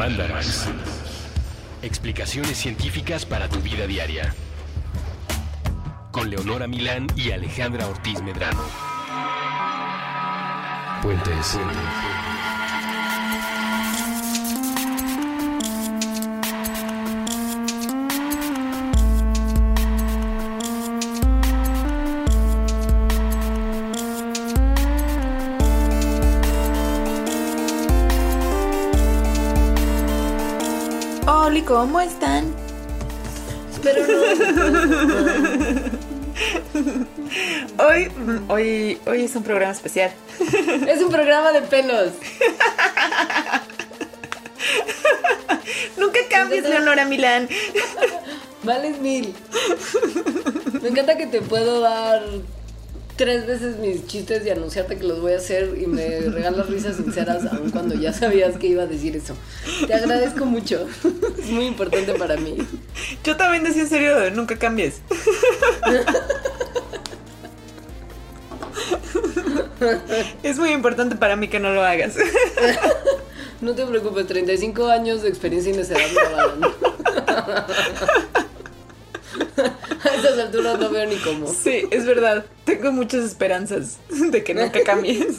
Mandarax. Explicaciones científicas para tu vida diaria. Con Leonora Milán y Alejandra Ortiz Medrano. Puentes. Hola, ¿cómo están? Pero hoy, hoy, hoy es un programa especial. Es un programa de pelos. Nunca cambies, Leonora Milán. Vales mil. Me encanta que te puedo dar tres veces mis chistes y anunciarte que los voy a hacer y me regalas risas sinceras aun cuando ya sabías que iba a decir eso. Te agradezco mucho. Es muy importante para mí. Yo también decía en serio, de nunca cambies. Es muy importante para mí que no lo hagas. No te preocupes, 35 años de experiencia indeseable A estas alturas no veo ni cómo. Sí, es verdad. Tengo muchas esperanzas de que nunca cambies.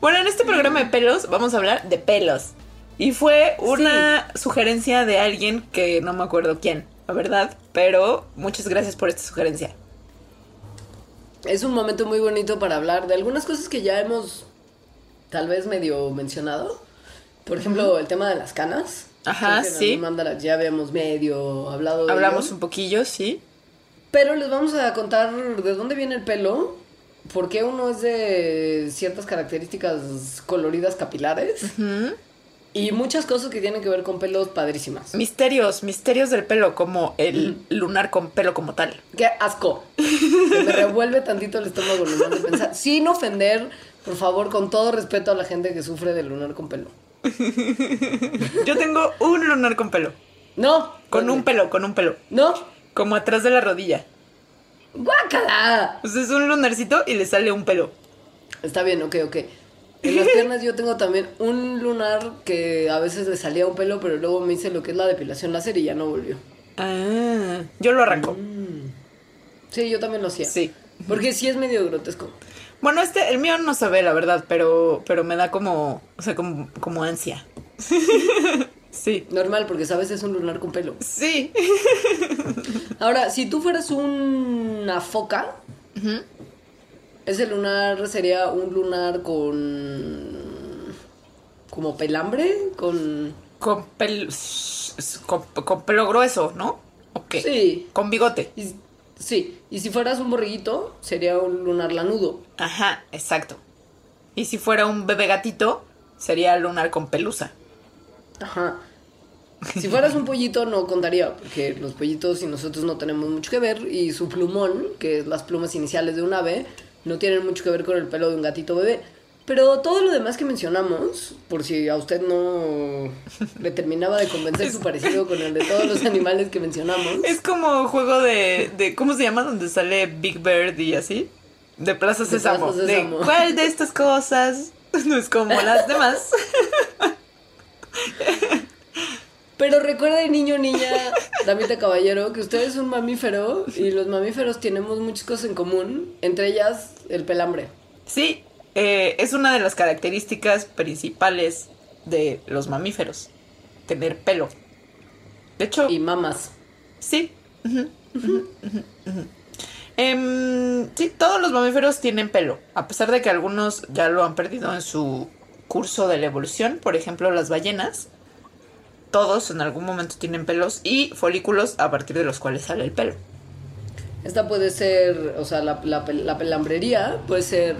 Bueno, en este programa de pelos vamos a hablar de pelos. Y fue una sugerencia de alguien que no me acuerdo quién, la verdad. Pero muchas gracias por esta sugerencia. Es un momento muy bonito para hablar de algunas cosas que ya hemos tal vez medio mencionado. Por ejemplo, el tema de las canas. Ajá, sí. Ya habíamos medio hablado de Hablamos ello. un poquillo, sí. Pero les vamos a contar de dónde viene el pelo, por qué uno es de ciertas características coloridas capilares y muchas cosas que tienen que ver con pelos padrísimas. Misterios, misterios del pelo, como el lunar con pelo como tal. ¡Qué asco! Se me revuelve tantito el estómago nomás de pensar. Sin ofender, por favor, con todo respeto a la gente que sufre de lunar con pelo. Yo tengo un lunar con pelo. No. Con un pelo, con un pelo. No. Como atrás de la rodilla. ¡Guácala! Pues es un lunarcito y le sale un pelo. Está bien, ok, ok. En las piernas yo tengo también un lunar que a veces le salía un pelo, pero luego me hice lo que es la depilación láser y ya no volvió. Ah, yo lo arranco. Sí, yo también lo hacía. Sí. Porque sí es medio grotesco. Bueno, este, el mío no se ve, la verdad, pero, pero me da como, o sea, como, como ansia. sí. Normal, porque sabes es un lunar con pelo. Sí. Ahora, si tú fueras una foca, ese lunar sería un lunar con. como pelambre, con. Con pelo, con, con pelo grueso, ¿no? Ok. Sí. Con bigote. Y- sí, y si fueras un borreguito, sería un lunar lanudo. Ajá, exacto. Y si fuera un bebé gatito, sería lunar con pelusa. Ajá. Si fueras un pollito no contaría, porque los pollitos y nosotros no tenemos mucho que ver y su plumón, que es las plumas iniciales de un ave, no tienen mucho que ver con el pelo de un gatito bebé. Pero todo lo demás que mencionamos, por si a usted no le terminaba de convencer su parecido con el de todos los animales que mencionamos. Es como juego de, de ¿cómo se llama? Donde sale Big Bird y así. De Plaza De Sésamo. Plaza De, Sésamo. ¿Cuál de estas cosas no es como las demás? Pero recuerden, niño, niña, damita caballero, que usted es un mamífero y los mamíferos tenemos muchas cosas en común, entre ellas el pelambre. Sí, eh, es una de las características principales de los mamíferos. Tener pelo. De hecho, Y mamas. sí. Em, sí, todos los mamíferos tienen pelo, a pesar de que algunos ya lo han perdido en su curso de la evolución, por ejemplo las ballenas, todos en algún momento tienen pelos y folículos a partir de los cuales sale el pelo. Esta puede ser, o sea, la, la, pel- la pelambrería puede ser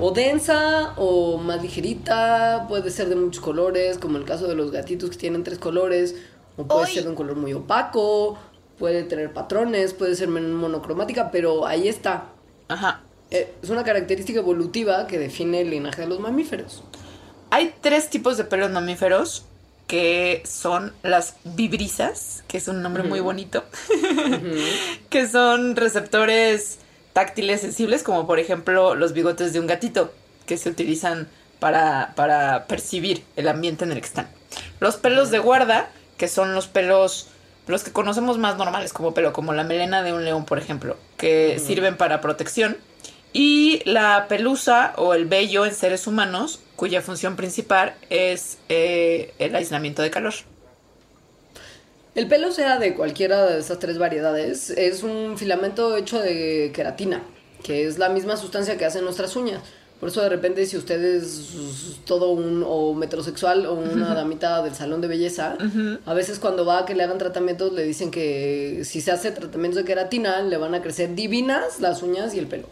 o densa o más ligerita, puede ser de muchos colores, como el caso de los gatitos que tienen tres colores, o puede ser de un color muy opaco, puede tener patrones, puede ser monocromática, pero ahí está. Ajá. Eh, Es una característica evolutiva que define el linaje de los mamíferos. Hay tres tipos de pelos mamíferos que son las vibrisas, que es un nombre muy bonito, que son receptores táctiles sensibles, como por ejemplo los bigotes de un gatito, que se utilizan para, para percibir el ambiente en el que están. Los pelos de guarda, que son los pelos, los que conocemos más normales como pelo, como la melena de un león, por ejemplo, que sirven para protección. Y la pelusa o el vello en seres humanos, cuya función principal es eh, el aislamiento de calor. El pelo, sea de cualquiera de esas tres variedades, es un filamento hecho de queratina, que es la misma sustancia que hacen nuestras uñas. Por eso de repente si usted es todo un o metrosexual o una damita del salón de belleza, a veces cuando va a que le hagan tratamientos le dicen que si se hace tratamientos de queratina le van a crecer divinas las uñas y el pelo.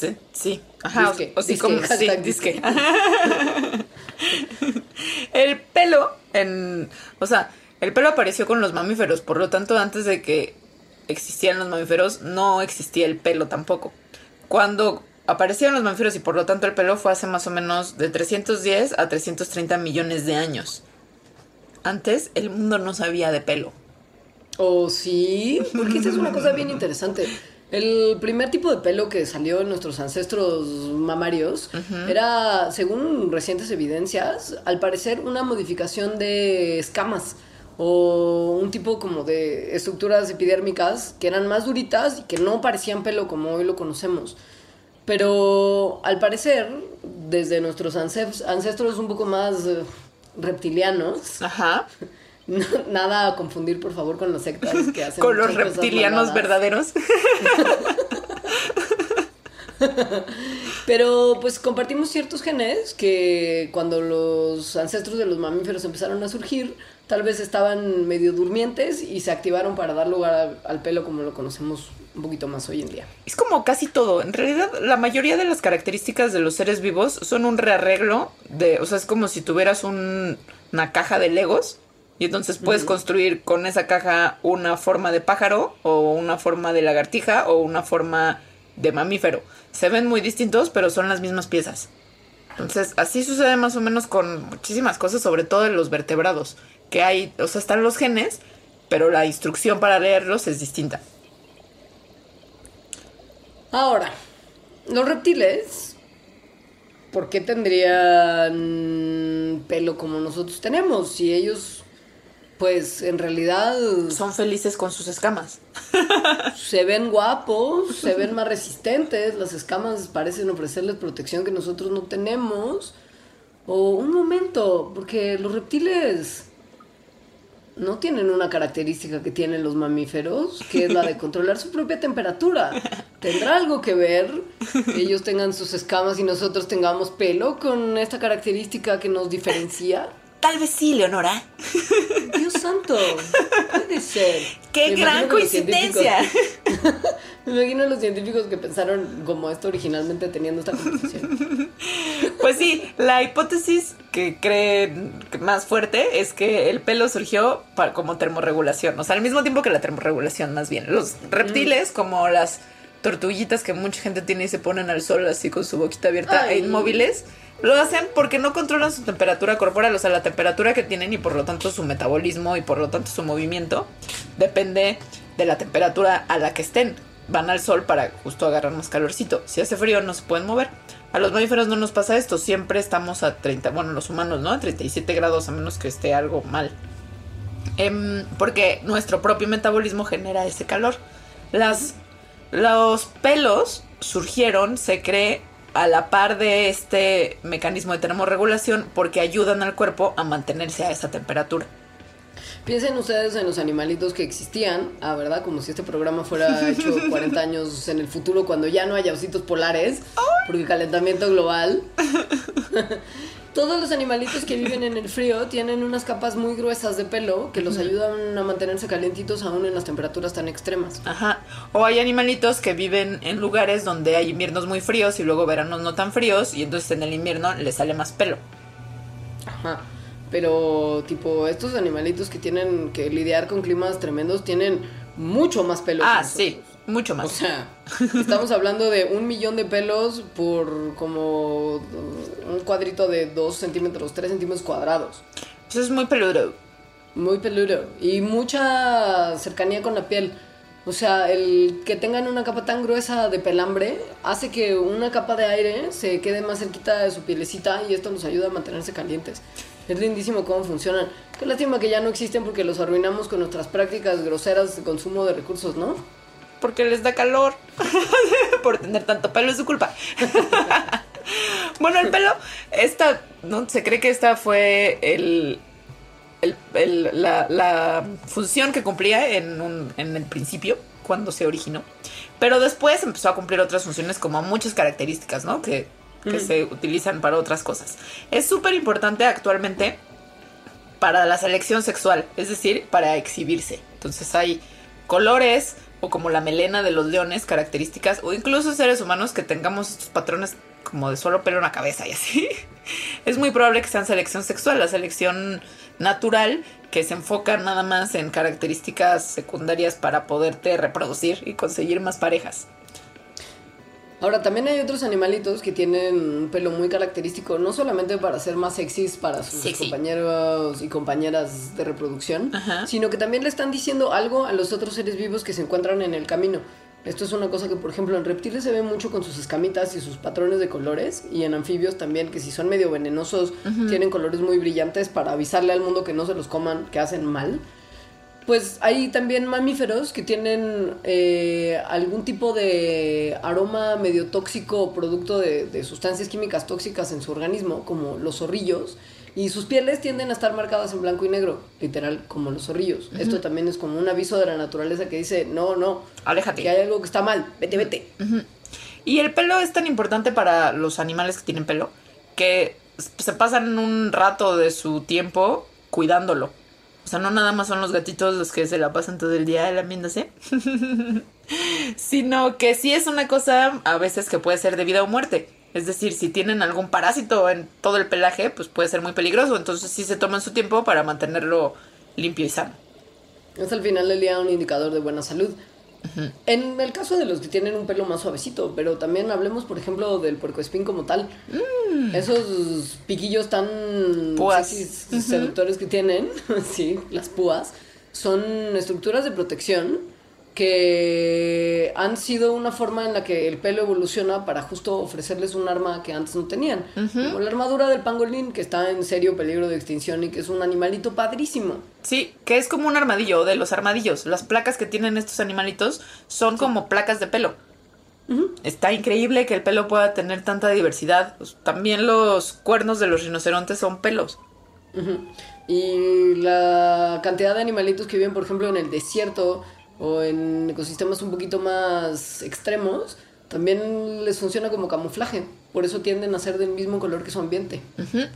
Sí, sí. Ajá, Disque, o, sí, como, sí, hashtag disque. el pelo en, o sea, el pelo apareció con los mamíferos, por lo tanto, antes de que existieran los mamíferos, no existía el pelo tampoco. Cuando aparecieron los mamíferos y por lo tanto el pelo fue hace más o menos de 310 a 330 millones de años. Antes el mundo no sabía de pelo. ¿O sí? Porque esa es una cosa bien interesante. El primer tipo de pelo que salió en nuestros ancestros mamarios era, según recientes evidencias, al parecer una modificación de escamas o un tipo como de estructuras epidérmicas que eran más duritas y que no parecían pelo como hoy lo conocemos. Pero al parecer, desde nuestros ancest- ancestros un poco más eh, reptilianos, Ajá. No- nada a confundir por favor con las sectas que hacen Con los reptilianos verdaderos. Pero pues compartimos ciertos genes que cuando los ancestros de los mamíferos empezaron a surgir, tal vez estaban medio durmientes y se activaron para dar lugar al, al pelo como lo conocemos un poquito más hoy en día. Es como casi todo. En realidad, la mayoría de las características de los seres vivos son un rearreglo de, o sea, es como si tuvieras un- una caja de Legos y entonces puedes construir con esa caja una forma de pájaro o una forma de lagartija o una forma de mamífero. Se ven muy distintos, pero son las mismas piezas. Entonces, así sucede más o menos con muchísimas cosas, sobre todo en los vertebrados, que hay, o sea, están los genes, pero la instrucción para leerlos es distinta. Ahora, los reptiles, ¿por qué tendrían pelo como nosotros tenemos? Si ellos, pues en realidad Son felices con sus escamas. se ven guapos, se ven más resistentes, las escamas parecen ofrecerles protección que nosotros no tenemos. O un momento, porque los reptiles no tienen una característica que tienen los mamíferos, que es la de controlar su propia temperatura. ¿Tendrá algo que ver que ellos tengan sus escamas y nosotros tengamos pelo con esta característica que nos diferencia? Tal vez sí, Leonora. Dios santo, puede ser. ¡Qué Me gran coincidencia! Me imagino a los científicos que pensaron como esto originalmente teniendo esta conversación. Pues sí, la hipótesis que creen más fuerte es que el pelo surgió pa- como termorregulación, o sea, al mismo tiempo que la termorregulación, más bien. Los reptiles, como las tortuguitas que mucha gente tiene y se ponen al sol así con su boquita abierta e inmóviles, lo hacen porque no controlan su temperatura corporal, o sea, la temperatura que tienen y por lo tanto su metabolismo y por lo tanto su movimiento depende de la temperatura a la que estén. Van al sol para justo agarrar más calorcito. Si hace frío no se pueden mover. A los mamíferos no nos pasa esto, siempre estamos a 30, bueno, los humanos, ¿no? A 37 grados a menos que esté algo mal. Em, porque nuestro propio metabolismo genera ese calor. Las, los pelos surgieron, se cree, a la par de este mecanismo de termorregulación porque ayudan al cuerpo a mantenerse a esa temperatura. Piensen ustedes en los animalitos que existían, ah, ¿verdad? Como si este programa fuera hecho 40 años en el futuro cuando ya no haya ositos polares, porque calentamiento global. Todos los animalitos que viven en el frío tienen unas capas muy gruesas de pelo que los ayudan a mantenerse calientitos aún en las temperaturas tan extremas. Ajá. O hay animalitos que viven en lugares donde hay inviernos muy fríos y luego veranos no tan fríos y entonces en el invierno les sale más pelo. Ajá. Pero, tipo, estos animalitos que tienen que lidiar con climas tremendos tienen mucho más pelo. que Ah, sí, mucho O más. sea, estamos hablando de un millón de pelos por como un cuadrito de 2 centímetros, 3 centímetros cuadrados. Eso es muy peludo. Muy peludo. Y mucha cercanía con la piel. O sea, el que tengan una capa tan gruesa de pelambre hace que una capa de aire se quede más cerquita de su pielecita y esto nos ayuda a mantenerse calientes. Es lindísimo cómo funcionan. Qué lástima que ya no existen porque los arruinamos con nuestras prácticas groseras de consumo de recursos, ¿no? Porque les da calor. Por tener tanto pelo es su culpa. bueno, el pelo, esta, ¿no? Se cree que esta fue el, el- el- la, la función que cumplía en, un- en el principio, cuando se originó. Pero después empezó a cumplir otras funciones como muchas características, ¿no? Que, que se utilizan para otras cosas. Es súper importante actualmente para la selección sexual, es decir, para exhibirse. Entonces hay colores o como la melena de los leones, características, o incluso seres humanos que tengamos estos patrones como de solo pelo en la cabeza y así. Es muy probable que sean selección sexual, la selección natural que se enfoca nada más en características secundarias para poderte reproducir y conseguir más parejas. Ahora, también hay otros animalitos que tienen un pelo muy característico, no solamente para ser más sexys para sus Sexy. compañeros y compañeras de reproducción, Ajá. sino que también le están diciendo algo a los otros seres vivos que se encuentran en el camino. Esto es una cosa que, por ejemplo, en reptiles se ve mucho con sus escamitas y sus patrones de colores, y en anfibios también, que si son medio venenosos, tienen colores muy brillantes para avisarle al mundo que no se los coman, que hacen mal. Pues hay también mamíferos que tienen eh, algún tipo de aroma medio tóxico o producto de, de sustancias químicas tóxicas en su organismo, como los zorrillos, y sus pieles tienden a estar marcadas en blanco y negro, literal, como los zorrillos. Esto también es como un aviso de la naturaleza que dice, no, no, Aléjate. que hay algo que está mal, vete, vete. Y el pelo es tan importante para los animales que tienen pelo que se pasan un rato de su tiempo cuidándolo. O sea, no nada más son los gatitos los que se la pasan todo el día lamiéndose, sino que sí es una cosa a veces que puede ser de vida o muerte. Es decir, si tienen algún parásito en todo el pelaje, pues puede ser muy peligroso. Entonces sí se toman su tiempo para mantenerlo limpio y sano. Es al final del día un indicador de buena salud. En el caso de los que tienen un pelo más suavecito, pero también hablemos, por ejemplo, del puercoespín como tal. Esos piquillos tan seductores que tienen, sí, las púas, son estructuras de protección que han sido una forma en la que el pelo evoluciona para justo ofrecerles un arma que antes no tenían. Como la armadura del pangolín, que está en serio peligro de extinción y que es un animalito padrísimo. Sí, que es como un armadillo de los armadillos. Las placas que tienen estos animalitos son como placas de pelo. Está increíble que el pelo pueda tener tanta diversidad. Pues, también los cuernos de los rinocerontes son pelos. Y la cantidad de animalitos que viven, por ejemplo, en el desierto o en ecosistemas un poquito más extremos, también les funciona como camuflaje. Por eso tienden a ser del mismo color que su ambiente.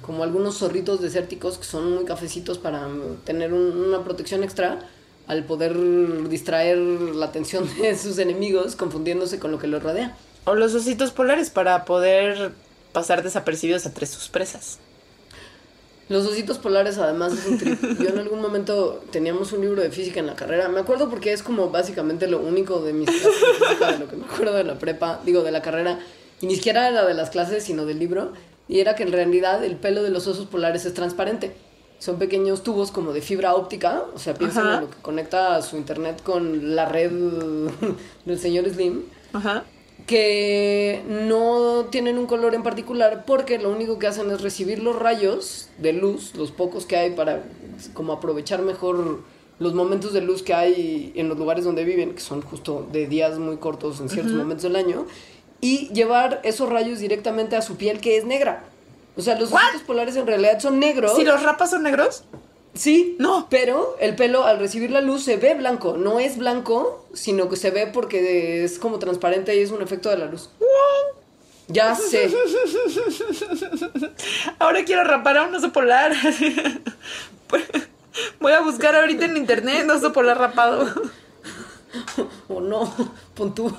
Como algunos zorritos desérticos que son muy cafecitos para tener un- una protección extra al poder distraer la atención de sus enemigos confundiéndose con lo que los rodea. O los ositos polares para poder pasar desapercibidos entre sus presas. Los ositos polares además es un trip. Yo en algún momento teníamos un libro de física en la carrera. Me acuerdo porque es como básicamente lo único de mis clases de física, de lo que me acuerdo de la prepa, digo, de la carrera. Y ni siquiera era de las clases, sino del libro. Y era que en realidad el pelo de los osos polares es transparente. Son pequeños tubos como de fibra óptica. O sea, piensen Ajá. en lo que conecta su internet con la red del señor Slim Ajá. Que no tienen un color en particular porque lo único que hacen es recibir los rayos de luz, los pocos que hay para como aprovechar mejor los momentos de luz que hay en los lugares donde viven, que son justo de días muy cortos en ciertos momentos del año, y llevar esos rayos directamente a su piel que es negra. O sea, los ¿What? polares en realidad son negros. Si los rapas son negros, Sí, No. Pero el pelo al recibir la luz se ve blanco. No es blanco, sino que se ve porque es como transparente y es un efecto de la luz. Ya sé. ahora quiero rapar a un oso polar. Voy a buscar ahorita en internet un oso polar rapado. O no, pon tú.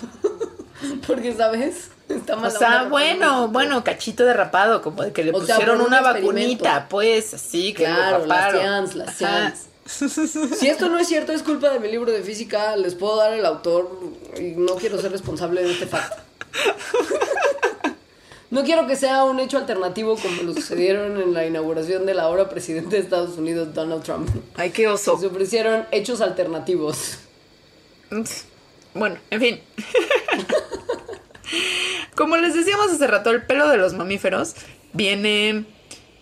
Porque, ¿sabes? Está O sea, bueno, bueno, cachito de rapado, como de que le O pusieron una vacunita, pues, así que lo Claro, las raparon. seans, las seans. Si esto no es cierto, es culpa de mi libro de física. Les puedo dar el autor y no quiero ser responsable de este facto. No quiero que sea un hecho alternativo como lo sucedieron en la inauguración de la ahora presidente de Estados Unidos, Donald Trump. Ay, qué oso. Se ofrecieron hechos alternativos. Bueno, en fin. Como les decíamos hace rato, el pelo de los mamíferos viene,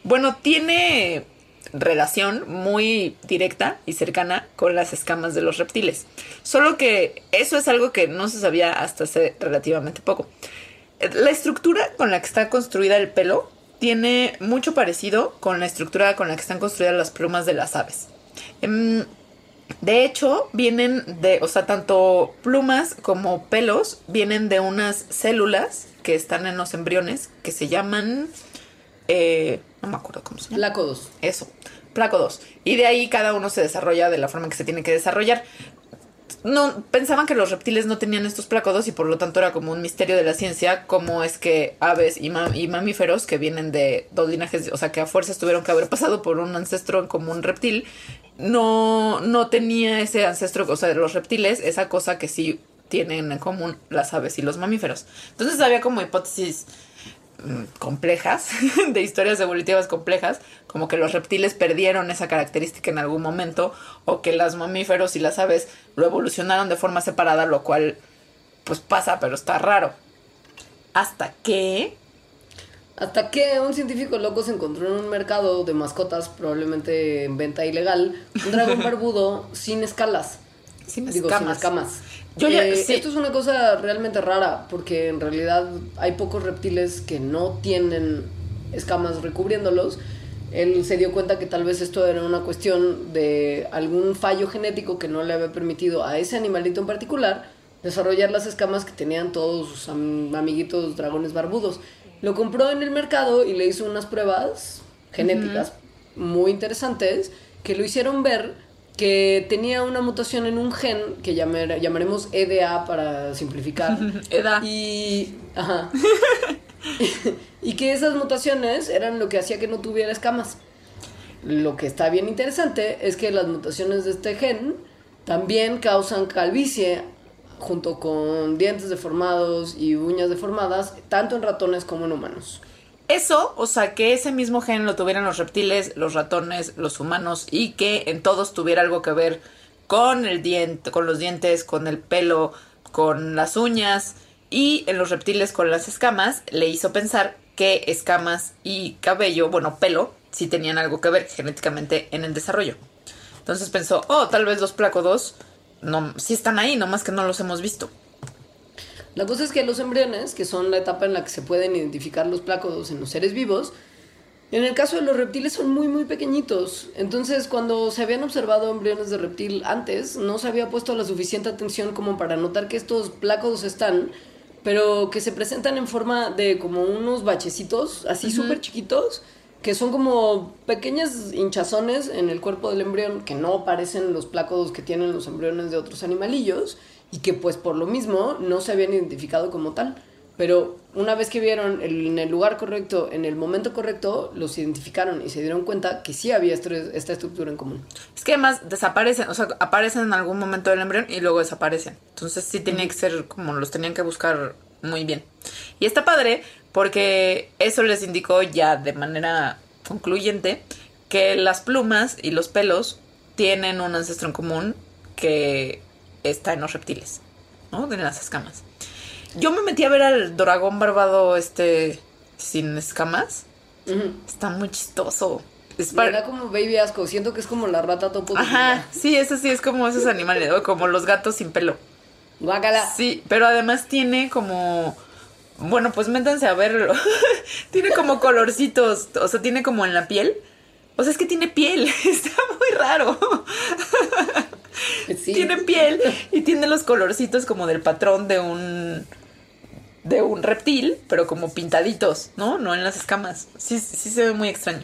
bueno, tiene relación muy directa y cercana con las escamas de los reptiles. Solo que eso es algo que no se sabía hasta hace relativamente poco. La estructura con la que está construida el pelo tiene mucho parecido con la estructura con la que están construidas las plumas de las aves. Em, de hecho, vienen de, o sea, tanto plumas como pelos vienen de unas células que están en los embriones que se llaman, eh, no me acuerdo cómo se llama. Plácodos. Eso, plácodos. Y de ahí cada uno se desarrolla de la forma que se tiene que desarrollar. No, pensaban que los reptiles no tenían estos plácodos y por lo tanto era como un misterio de la ciencia cómo es que aves y, ma- y mamíferos que vienen de dos linajes, o sea que a fuerzas tuvieron que haber pasado por un ancestro como un reptil, no, no tenía ese ancestro, o sea, de los reptiles, esa cosa que sí tienen en común las aves y los mamíferos. Entonces había como hipótesis mm, complejas, de historias evolutivas complejas, como que los reptiles perdieron esa característica en algún momento, o que los mamíferos y las aves lo evolucionaron de forma separada, lo cual pues pasa, pero está raro. Hasta que... Hasta que un científico loco se encontró en un mercado de mascotas, probablemente en venta ilegal, un dragón barbudo sin escalas. Sin Digo, escamas. sin escamas. Yo ya- Eh, sí. Esto es una cosa realmente rara, porque en realidad hay pocos reptiles que no tienen escamas recubriéndolos. Él se dio cuenta que tal vez esto era una cuestión de algún fallo genético que no le había permitido a ese animalito en particular desarrollar las escamas que tenían todos sus am- amiguitos dragones barbudos. Lo compró en el mercado y le hizo unas pruebas genéticas muy interesantes que lo hicieron ver que tenía una mutación en un gen que llamar- llamaremos EDA para simplificar. Eda. Y. Ajá. y que esas mutaciones eran lo que hacía que no tuviera escamas. Lo que está bien interesante es que las mutaciones de este gen también causan calvicie junto con dientes deformados y uñas deformadas, tanto en ratones como en humanos. Eso, o sea, que ese mismo gen lo tuvieran los reptiles, los ratones, los humanos y que en todos tuviera algo que ver con el diente, con los dientes, con el pelo, con las uñas y en los reptiles con las escamas, le hizo pensar que escamas y cabello, bueno, pelo, sí tenían algo que ver genéticamente en el desarrollo. Entonces pensó, oh, tal vez los plácodos no, sí están ahí, nomás que no los hemos visto. La cosa es que los embriones, que son la etapa en la que se pueden identificar los plácodos en los seres vivos, en el caso de los reptiles son muy muy pequeñitos. Entonces, cuando se habían observado embriones de reptil antes, no se había puesto la suficiente atención como para notar que estos plácodos están, pero que se presentan en forma de como unos bachecitos, así súper chiquitos, que son como pequeñas hinchazones en el cuerpo del embrión que no parecen los plácodos que tienen los embriones de otros animalillos y que pues por lo mismo no se habían identificado como tal. Pero una vez que vieron el- en el lugar correcto, en el momento correcto, los identificaron y se dieron cuenta que sí había esta estructura en común. Es que además desaparecen, o sea, aparecen en algún momento del embrión y luego desaparecen. Entonces sí tenía que ser como los tenían que buscar muy bien. Y está padre porque eso les indicó ya de manera concluyente que las plumas y los pelos tienen un ancestro en común que está en los reptiles, ¿no? En las escamas. Yo me metí a ver al dragón barbado este sin escamas. Está muy chistoso. Es Me para- da como baby asco, siento que es como la rata topo. Ajá, sí, eso sí es como esos animales, o como los gatos sin pelo. Guácala. Sí, pero además tiene como. Bueno, pues métanse a verlo. tiene como colorcitos, o sea, tiene como en la piel. O sea, es que tiene piel, está muy raro. Sí. Tiene piel y tiene los colorcitos como del patrón de un. De un reptil, pero como pintaditos, ¿no? No en las escamas. Sí, sí se ve muy extraño.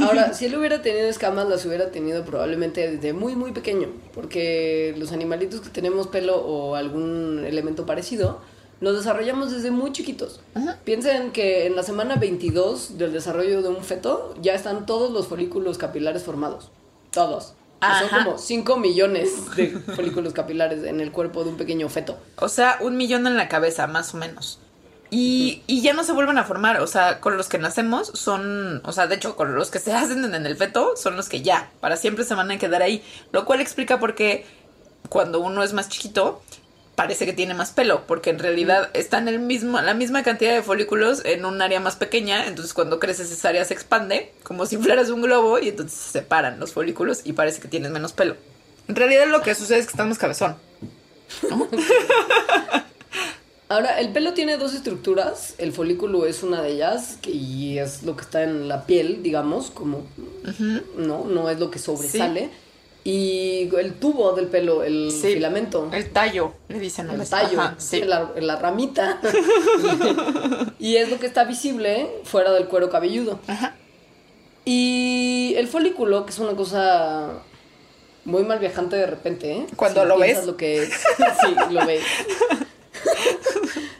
Ahora, si él hubiera tenido escamas, las hubiera tenido probablemente desde muy, muy pequeño. Porque los animalitos que tenemos pelo o algún elemento parecido, los desarrollamos desde muy chiquitos. Piensen que en la semana 22 del desarrollo de un feto ya están todos los folículos capilares formados. Todos. Son como 5 millones de folículos capilares en el cuerpo de un pequeño feto. O sea, un millón en la cabeza, más o menos. Y, y ya no se vuelven a formar. O sea, con los que nacemos son. O sea, de hecho, con los que se hacen en el feto son los que ya, para siempre se van a quedar ahí. Lo cual explica por qué cuando uno es más chiquito, parece que tiene más pelo, porque en realidad están el mismo, la misma cantidad de folículos en un área más pequeña, entonces cuando creces esa área se expande, como si fueras un globo, y entonces se separan los folículos y parece que tienes menos pelo. En realidad lo que sucede es que estamos cabezón. Ahora, el pelo tiene dos estructuras. El folículo es una de ellas, que y es lo que está en la piel, digamos, como no, no es lo que sobresale. Y el tubo del pelo, el filamento. El tallo, le dicen. El tallo, sí. la, la, ramita. y es lo que está visible fuera del cuero cabelludo. Ajá. Y el folículo, que es una cosa muy mal viajante de repente, ¿eh? Cuando lo ves. Lo que sí, lo ves.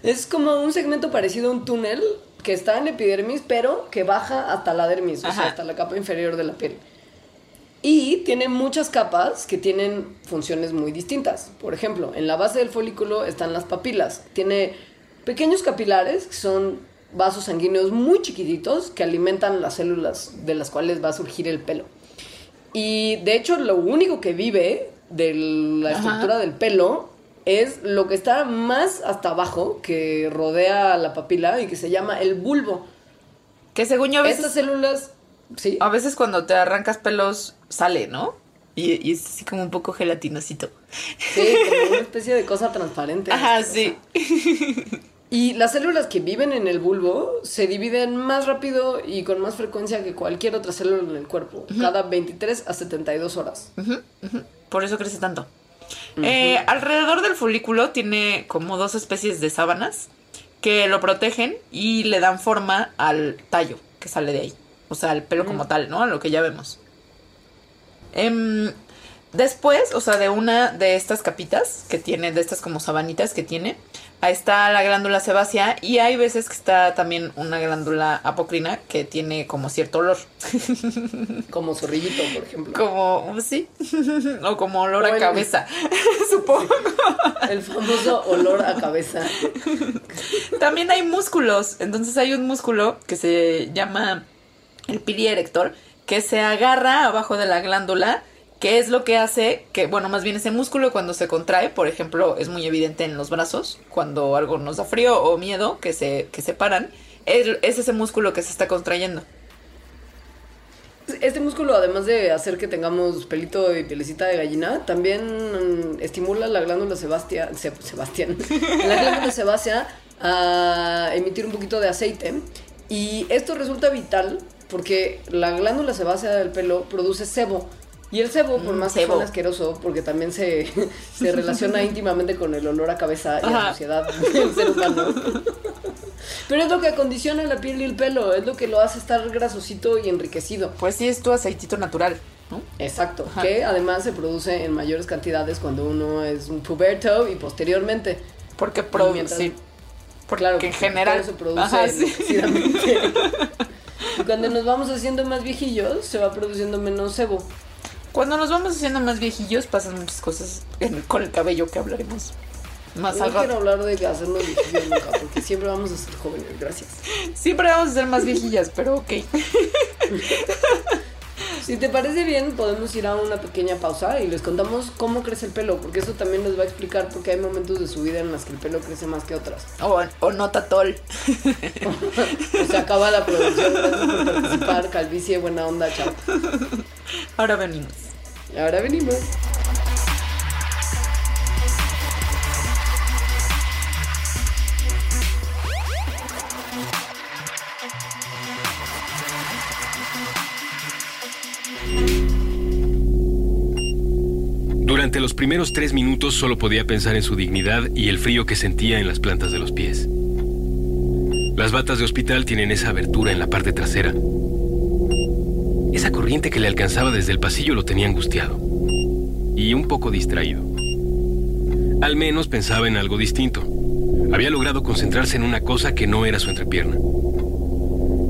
es como un segmento parecido a un túnel que está en epidermis, pero que baja hasta la dermis, o sea, hasta la capa inferior de la piel. Y tiene muchas capas que tienen funciones muy distintas. Por ejemplo, en la base del folículo están las papilas. Tiene pequeños capilares, que son vasos sanguíneos muy chiquititos, que alimentan las células de las cuales va a surgir el pelo. Y de hecho, lo único que vive de la estructura del pelo es lo que está más hasta abajo, que rodea la papila y que se llama el bulbo. Que según yo a veces... Estas células... Sí. A veces cuando te arrancas pelos sale, ¿no? Y, es así como un poco gelatinosito. Sí, como una especie de cosa transparente. Ajá, sí. Y las células que viven en el bulbo se dividen más rápido y con más frecuencia que cualquier otra célula en el cuerpo, cada 23 a 72 horas. Por eso crece tanto. Eh, alrededor del folículo tiene como dos especies de sábanas que lo protegen y le dan forma al tallo que sale de ahí. O sea, al pelo como tal, ¿no? A lo que ya vemos. Em, después, o sea, de una de estas capitas que tiene, de estas como sabanitas que tiene, Ahí está la glándula sebácea y hay veces que está también una glándula apocrina que tiene como cierto olor. Como zorrillito, por ejemplo. Como, sí. o como olor a cabeza, supongo. El famoso olor a cabeza. También hay músculos. Entonces hay un músculo que se llama el pili erector que se agarra abajo de la glándula ¿Qué es lo que hace que, bueno, más bien ese músculo cuando se contrae, por ejemplo, es muy evidente en los brazos, cuando algo nos da frío o miedo, que se, que se paran, es, ese músculo que se está contrayendo. Este músculo, además de hacer que tengamos pelito y pielecita de gallina, también estimula la glándula sebastia, Sebastián, la glándula sebácea a emitir un poquito de aceite. Y esto resulta vital porque la glándula sebácea del pelo produce sebo, y el cebo, por mm, más que asqueroso, porque también se, se relaciona íntimamente con el olor a cabeza y a la suciedad del ser humano. Pero es lo que acondiciona la piel y el pelo, es lo que lo hace estar grasosito y enriquecido. Pues sí, es tu aceitito natural. ¿no? Exacto, que además se produce en mayores cantidades cuando uno es un puberto y posteriormente. Porque produce. Porque claro, en general se produce y cuando nos vamos haciendo más viejillos, se va produciendo menos sebo. Cuando nos vamos haciendo más viejillos pasan muchas cosas con el cabello que hablaremos más No quiero hablar de hacernos viejillos nunca, porque siempre vamos a ser jóvenes, gracias. Siempre vamos a ser más viejillas, pero ok. Si te parece bien, podemos ir a una pequeña pausa y les contamos cómo crece el pelo, porque eso también les va a explicar por qué hay momentos de su vida en los que el pelo crece más que otras. O, o nota tol. o se acaba la producción, gracias por participar, calvicie, buena onda, chao. Ahora venimos. Ahora venimos. Los primeros tres minutos solo podía pensar en su dignidad y el frío que sentía en las plantas de los pies. Las batas de hospital tienen esa abertura en la parte trasera, esa corriente que le alcanzaba desde el pasillo lo tenía angustiado y un poco distraído. Al menos pensaba en algo distinto. Había logrado concentrarse en una cosa que no era su entrepierna.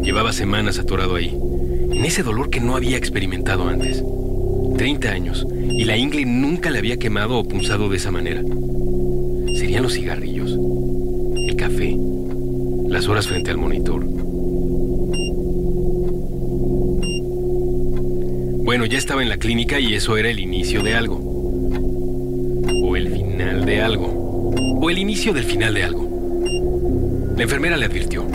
Llevaba semanas atorado ahí, en ese dolor que no había experimentado antes. Treinta años, y la ingle nunca le había quemado o punzado de esa manera. Serían los cigarrillos, el café, las horas frente al monitor. Bueno, ya estaba en la clínica y eso era el inicio de algo. final de algo, o el inicio del final de algo. La enfermera le advirtió.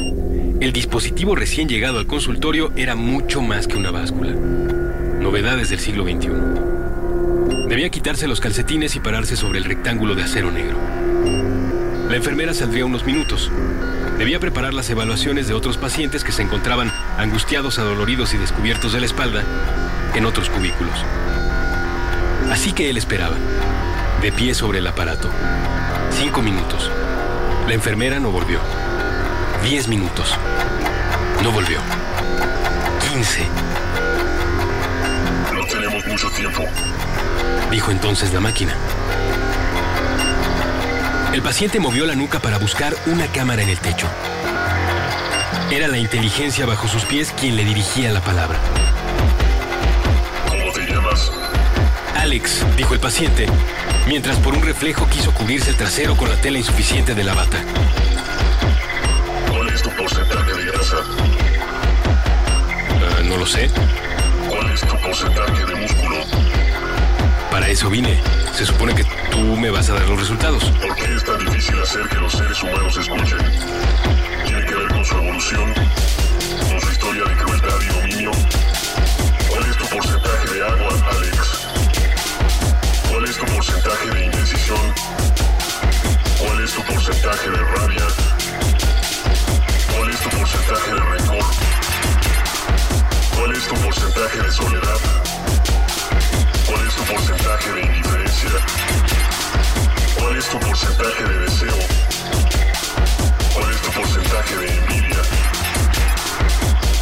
El dispositivo recién llegado al consultorio era mucho más que una báscula. Novedades del siglo XXI. Debía quitarse los calcetines y pararse sobre el rectángulo de acero negro. La enfermera saldría unos minutos. Debía preparar las evaluaciones de otros pacientes que se encontraban angustiados, adoloridos y descubiertos de la espalda en otros cubículos. Así que él esperaba, de pie sobre el aparato. Cinco minutos. La enfermera no volvió. Diez minutos. No volvió. Quince. No tenemos mucho tiempo. Dijo entonces la máquina. El paciente movió la nuca para buscar una cámara en el techo. Era la inteligencia bajo sus pies quien le dirigía la palabra. ¿Cómo te llamas? Alex, dijo el paciente, mientras por un reflejo quiso cubrirse el trasero con la tela insuficiente de la bata. ¿Cuál es tu porcentaje de grasa? Ah, no lo sé. ¿Cuál es tu porcentaje de músculo? Para eso vine. Se supone que tú me vas a dar los resultados. ¿Por qué es tan difícil hacer que los seres humanos escuchen? ¿Tiene que ver con su evolución? ¿Con su historia de crueldad y dominio? ¿Cuál es tu porcentaje de agua, Alex? ¿Cuál es tu porcentaje de indecisión? ¿Cuál es tu porcentaje de rabia? ¿Cuál es tu porcentaje de rencor? ¿Cuál es tu porcentaje de soledad? ¿Cuál porcentaje de indiferencia? ¿Cuál es tu porcentaje de deseo? ¿Cuál es tu porcentaje de envidia?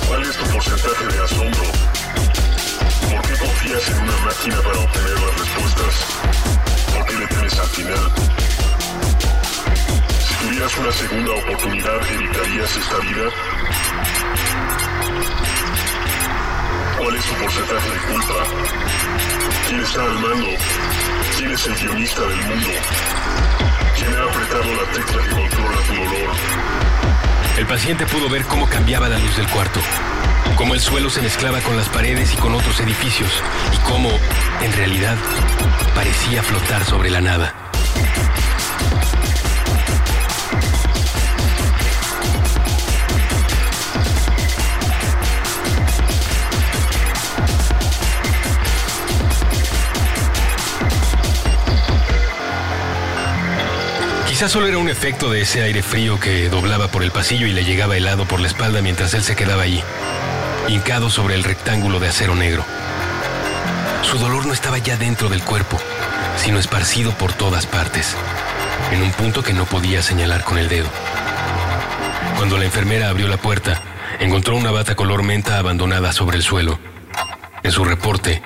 ¿Cuál es tu porcentaje de asombro? ¿Por qué confías en una máquina para obtener las respuestas? ¿Por qué le temes al final? Si tuvieras una segunda oportunidad, ¿evitarías esta vida? ¿Cuál es tu porcentaje de culpa? ¿Quién está al mando? ¿Quién es el guionista del mundo? ¿Quién ha apretado la tecla que controla tu dolor? El paciente pudo ver cómo cambiaba la luz del cuarto, cómo el suelo se mezclaba con las paredes y con otros edificios, y cómo, en realidad, parecía flotar sobre la nada. Quizás solo era un efecto de ese aire frío que doblaba por el pasillo y le llegaba helado por la espalda mientras él se quedaba allí, hincado sobre el rectángulo de acero negro. Su dolor no estaba ya dentro del cuerpo, sino esparcido por todas partes, en un punto que no podía señalar con el dedo. Cuando la enfermera abrió la puerta, encontró una bata color menta abandonada sobre el suelo. En su reporte,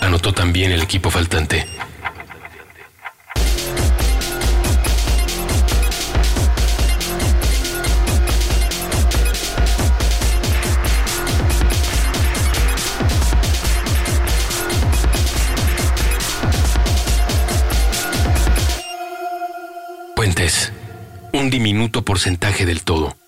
anotó también el equipo faltante. Un diminuto porcentaje del todo.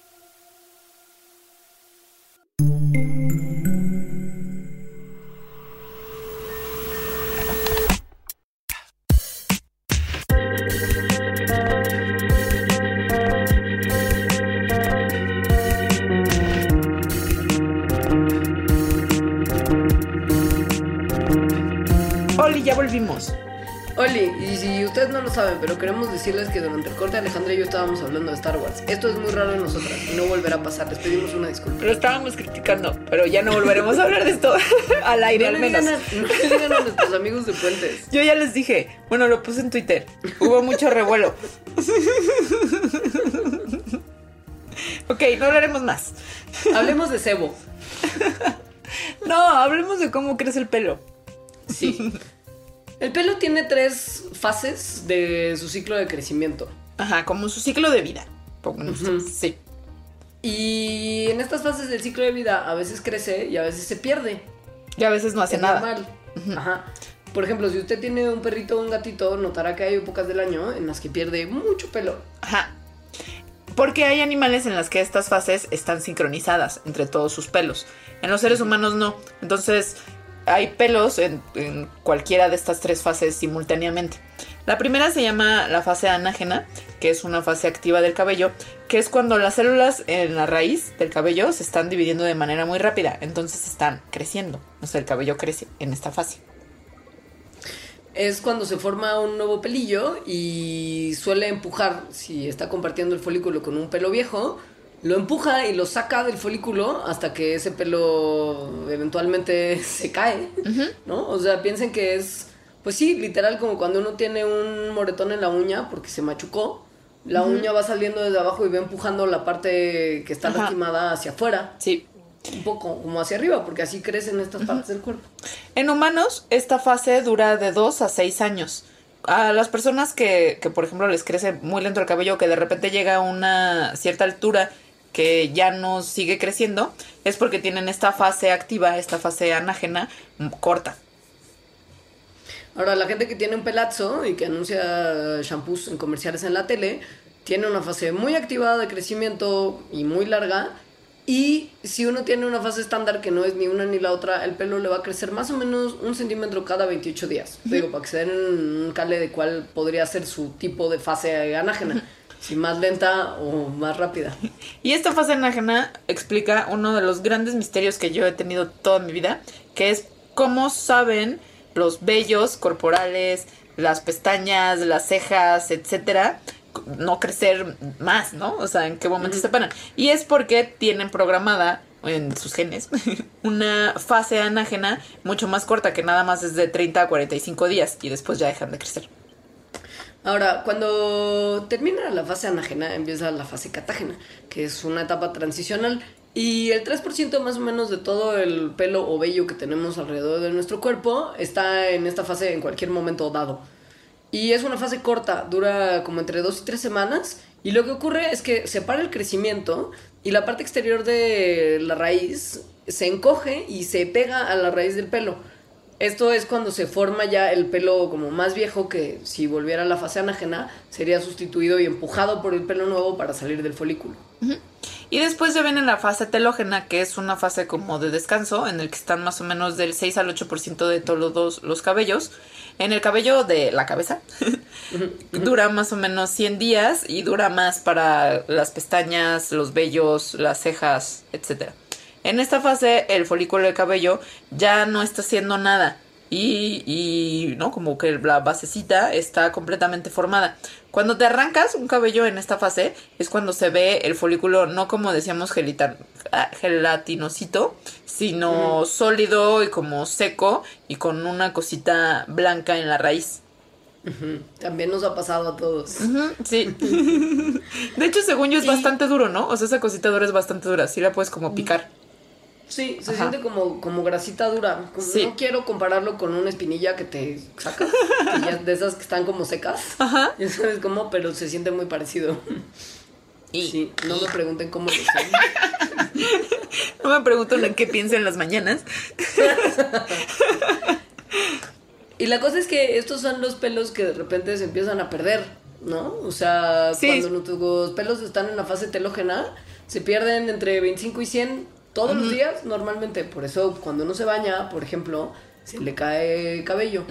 Star Wars. Esto es muy raro en nosotras y no volverá a pasar. Les pedimos una disculpa. Lo estábamos criticando, pero ya no volveremos a hablar de esto al aire, no al le menos. digan a, no le digan a nuestros amigos de Puentes. Yo ya les dije, bueno, lo puse en Twitter. Hubo mucho revuelo. ok, no hablaremos más. Hablemos de Sebo. No, hablemos de cómo crece el pelo. Sí. El pelo tiene tres fases de su ciclo de crecimiento. Ajá, como su ciclo de vida. Sí. Y en estas fases del ciclo de vida a veces crece y a veces se pierde. Y a veces no hace es nada. normal. Ajá. Por ejemplo, si usted tiene un perrito o un gatito, notará que hay épocas del año en las que pierde mucho pelo. Ajá. Porque hay animales en las que estas fases están sincronizadas entre todos sus pelos. En los seres humanos no. Entonces hay pelos en, en cualquiera de estas tres fases simultáneamente. La primera se llama la fase anágena, que es una fase activa del cabello, que es cuando las células en la raíz del cabello se están dividiendo de manera muy rápida, entonces están creciendo. O sea, el cabello crece en esta fase. Es cuando se forma un nuevo pelillo y suele empujar, si está compartiendo el folículo con un pelo viejo, lo empuja y lo saca del folículo hasta que ese pelo eventualmente se cae, ¿no? O sea, piensen que es, pues sí, literal como cuando uno tiene un moretón en la uña porque se machucó, la uña va saliendo desde abajo y va empujando la parte que está Ajá. lastimada hacia afuera, Sí. un poco como hacia arriba, porque así crecen estas partes del cuerpo. En humanos, esta fase dura de 2 a 6 años. A las personas que, que, por ejemplo, les crece muy lento el cabello, que de repente llega a una cierta altura que ya no sigue creciendo, es porque tienen esta fase activa, esta fase anágena mm, corta. Ahora, la gente que tiene un pelazo y que anuncia shampoos en comerciales en la tele, tiene una fase muy activada de crecimiento y muy larga. Y si uno tiene una fase estándar que no es ni una ni la otra, el pelo le va a crecer más o menos un centímetro cada 28 días. Digo, para que se den un cale de cuál podría ser su tipo de fase anágena. Si más lenta o más rápida. Y esta fase anágena explica uno de los grandes misterios que yo he tenido toda mi vida, que es cómo saben los vellos corporales, las pestañas, las cejas, etcétera, no crecer más, ¿no? O sea, en qué momento se paran. Y es porque tienen programada en sus genes una fase anágena mucho más corta que nada más es de 30 a 45 días y después ya dejan de crecer. Ahora, cuando termina la fase anágena, empieza la fase catágena, que es una etapa transicional. Y el 3% más o menos de todo el pelo o vello que tenemos alrededor de nuestro cuerpo está en esta fase en cualquier momento dado. Y es una fase corta, dura como entre 2 y 3 semanas. Y lo que ocurre es que se para el crecimiento y la parte exterior de la raíz se encoge y se pega a la raíz del pelo. Esto es cuando se forma ya el pelo como más viejo que si volviera a la fase anágena sería sustituido y empujado por el pelo nuevo para salir del folículo. Y después ya viene la fase telógena, que es una fase como de descanso, en el que están más o menos del 6 al 8% de todos los cabellos. En el cabello de la cabeza dura más o menos 100 días y dura más para las pestañas, los vellos, las cejas, etc. En esta fase el folículo de cabello ya no está haciendo nada y, y no como que la basecita está completamente formada. Cuando te arrancas un cabello en esta fase es cuando se ve el folículo no como decíamos gelita- ah, gelatinosito, sino sólido y como seco y con una cosita blanca en la raíz. También nos ha pasado a todos. Sí. De hecho, según yo es Y- bastante duro, ¿no? O sea, esa cosita dura es bastante dura. Sí la puedes como picar. Sí, se Ajá. siente como, como grasita dura. Sí. No quiero compararlo con una espinilla que te saca. de esas que están como secas. Ajá. Ya sabes cómo, pero se siente muy parecido. Y Sí, no me pregunten cómo lo no me preguntan en qué pienso en las mañanas. Y la cosa es que estos son los pelos que de repente se empiezan a perder, ¿no? O sea, Sí. cuando nuestros pelos están en la fase telógena, se pierden entre 25 y 100 todos los días normalmente. Por eso cuando uno se baña, por ejemplo, se le cae cabello.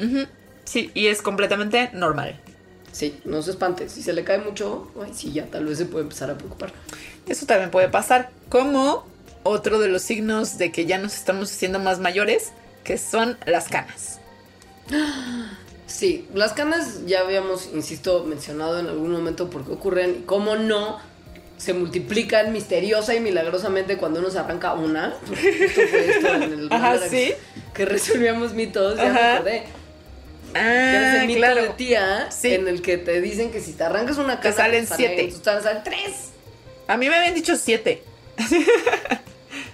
Sí, y es completamente normal. Sí, no se espante. Si se le cae mucho, ay, sí, ya tal vez se puede empezar a preocupar. Eso también puede pasar. Como otro de los signos de que ya nos estamos haciendo más mayores, que son las canas. Sí, las canas ya habíamos, insisto, mencionado en algún momento por qué ocurren y cómo no se multiplican misteriosa y milagrosamente cuando uno se arranca una. Justo fue esto en el Ajá, sí. que resolvíamos mitos, ya me Ajá. acordé. Que es Ah, el mito claro. de tía Sí. en el que te dicen que si te arrancas una salen te siete. Te salen tres. A mí me habían dicho siete.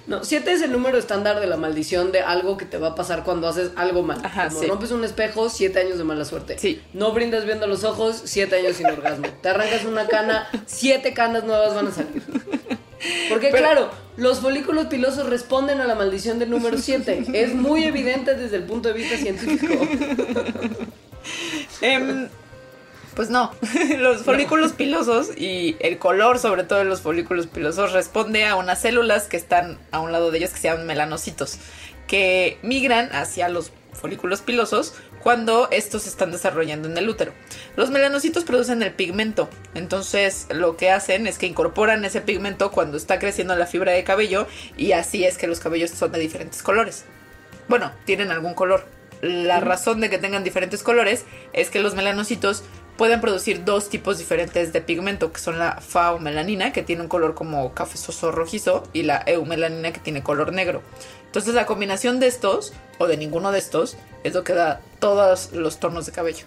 No, siete es el número estándar de la maldición de algo que te va a pasar cuando haces algo mal. Ajá, Como sí. rompes un espejo, siete años de mala suerte. Sí. No brindas viendo los ojos, siete años sin orgasmo. Te arrancas una cana, siete canas nuevas van a salir. Porque Pero- claro, los folículos pilosos responden a la maldición del número 7. Es muy evidente desde el punto de vista científico. Em, pues no, los folículos pilosos y el color sobre todo de los folículos pilosos responde a unas células que están a un lado de ellos que se llaman melanocitos, que migran hacia los folículos pilosos cuando estos se están desarrollando en el útero. Los melanocitos producen el pigmento, entonces lo que hacen es que incorporan ese pigmento cuando está creciendo la fibra de cabello y así es que los cabellos son de diferentes colores. Bueno, tienen algún color. La razón de que tengan diferentes colores es que los melanocitos pueden producir dos tipos diferentes de pigmento, que son la faomelanina, que tiene un color como cafezoso rojizo, y la eumelanina, que tiene color negro. Entonces la combinación de estos, o de ninguno de estos, es lo que da todos los tonos de cabello.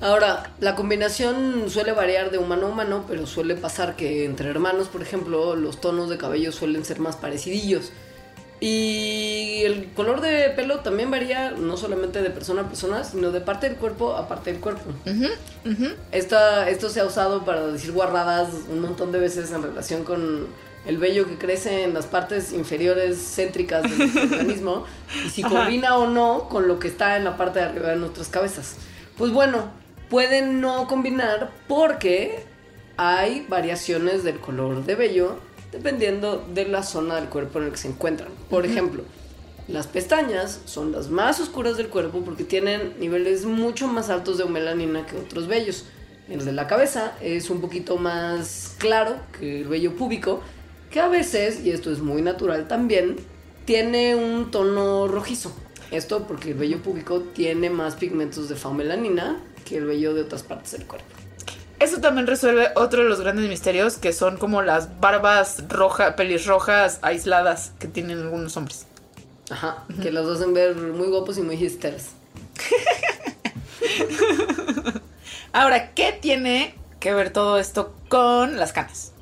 Ahora, la combinación suele variar de humano a humano, pero suele pasar que entre hermanos, por ejemplo, los tonos de cabello suelen ser más parecidillos. Y el color de pelo también varía no solamente de persona a persona, sino de parte del cuerpo a parte del cuerpo. Esta- esto se ha usado para decir guarradas un montón de veces en relación con el vello que crece en las partes inferiores céntricas de nuestro organismo y si combina o no con lo que está en la parte de arriba de nuestras cabezas. Pues bueno, pueden no combinar porque hay variaciones del color de vello dependiendo de la zona del cuerpo en el que se encuentran. Por ejemplo, las pestañas son las más oscuras del cuerpo porque tienen niveles mucho más altos de melanina que otros vellos. El de la cabeza es un poquito más claro que el vello púbico, que a veces, y esto es muy natural también, tiene un tono rojizo. Esto porque el vello púbico tiene más pigmentos de famelanina que el vello de otras partes del cuerpo. Eso también resuelve otro de los grandes misterios, que son como las barbas rojas, pelirrojas aisladas que tienen algunos hombres. Ajá, que los hacen ver muy guapos y muy histers. Ahora, ¿qué tiene que ver todo esto con las canas?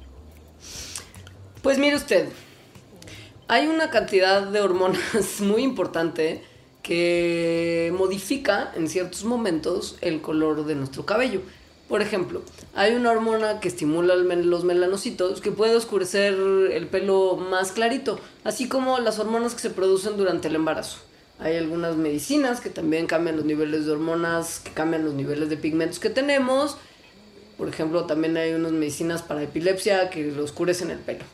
Pues mire usted, hay una cantidad de hormonas muy importante que modifica en ciertos momentos el color de nuestro cabello. Por ejemplo, hay una hormona que estimula los melanocitos que puede oscurecer el pelo más clarito, así como las hormonas que se producen durante el embarazo. Hay algunas medicinas que también cambian los niveles de hormonas, que cambian los niveles de pigmentos que tenemos. Por ejemplo, también hay unas medicinas para epilepsia que lo oscurecen el pelo.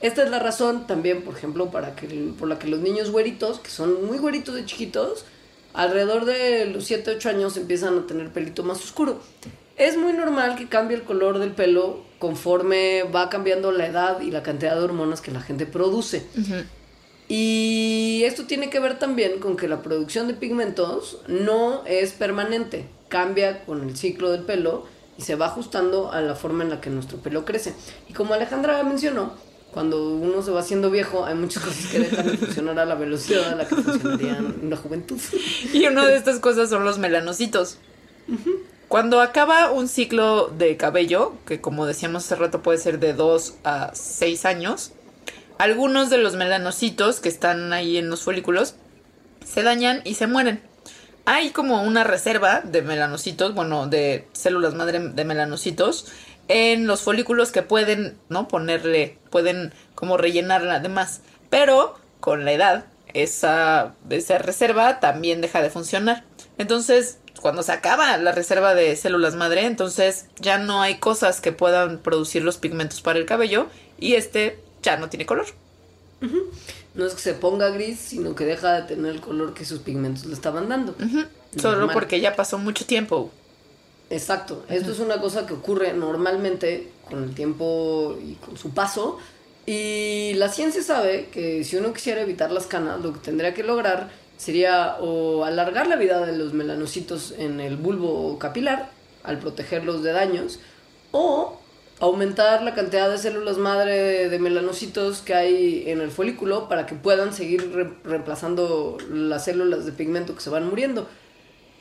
Esta es la razón también, por ejemplo, para que, por la que los niños güeritos, que son muy güeritos de chiquitos, alrededor de los 7, 8 años empiezan a tener pelito más oscuro. Es muy normal que cambie el color del pelo conforme va cambiando la edad y la cantidad de hormonas que la gente produce. Y esto tiene que ver también con que la producción de pigmentos no es permanente, cambia con el ciclo del pelo y se va ajustando a la forma en la que nuestro pelo crece. Y como Alejandra mencionó, cuando uno se va haciendo viejo, hay muchas cosas que dejan de funcionar a la velocidad a la que funcionarían en la juventud. Y una de estas cosas son los melanocitos. Cuando acaba un ciclo de cabello, que como decíamos hace rato puede ser de 2 a 6 años, algunos de los melanocitos que están ahí en los folículos se dañan y se mueren. Hay como una reserva de melanocitos, bueno, de células madre de melanocitos en los folículos que pueden, ¿no? Ponerle, pueden como rellenarla de más. Pero con la edad, esa, esa reserva también deja de funcionar. Entonces, cuando se acaba la reserva de células madre, entonces ya no hay cosas que puedan producir los pigmentos para el cabello y este ya no tiene color. No es que se ponga gris, sino que deja de tener el color que sus pigmentos le estaban dando. Solo porque ya pasó mucho tiempo. Exacto, esto es una cosa que ocurre normalmente con el tiempo y con su paso. Y la ciencia sabe que si uno quisiera evitar las canas, lo que tendría que lograr sería o alargar la vida de los melanocitos en el bulbo capilar al protegerlos de daños, o aumentar la cantidad de células madre de melanocitos que hay en el folículo para que puedan seguir re- reemplazando las células de pigmento que se van muriendo.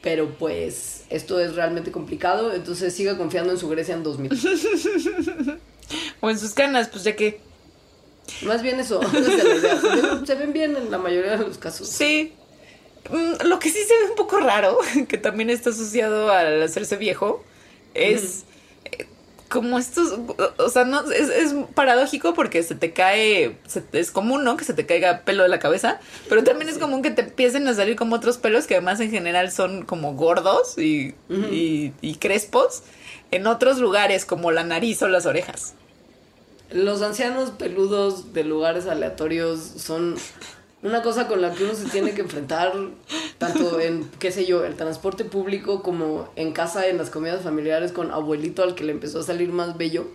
Pero pues esto es realmente complicado, entonces siga confiando en su Grecia en 2000. O en sus canas, pues ya que Más bien eso, se ven bien en la mayoría de los casos. Sí. Mm, Lo que sí se ve un poco raro, que también está asociado al hacerse viejo, es eh, como estos, o sea, no, es, es paradójico porque se te cae, se es común, ¿no? Que se te caiga pelo de la cabeza, pero también es común que te empiecen a salir como otros pelos que además en general son como gordos y, y, y crespos en otros lugares como la nariz o las orejas. Los ancianos peludos de lugares aleatorios son una cosa con la que uno se tiene que enfrentar, tanto en, qué sé yo, el transporte público como en casa, en las comidas familiares con abuelito al que le empezó a salir más bello.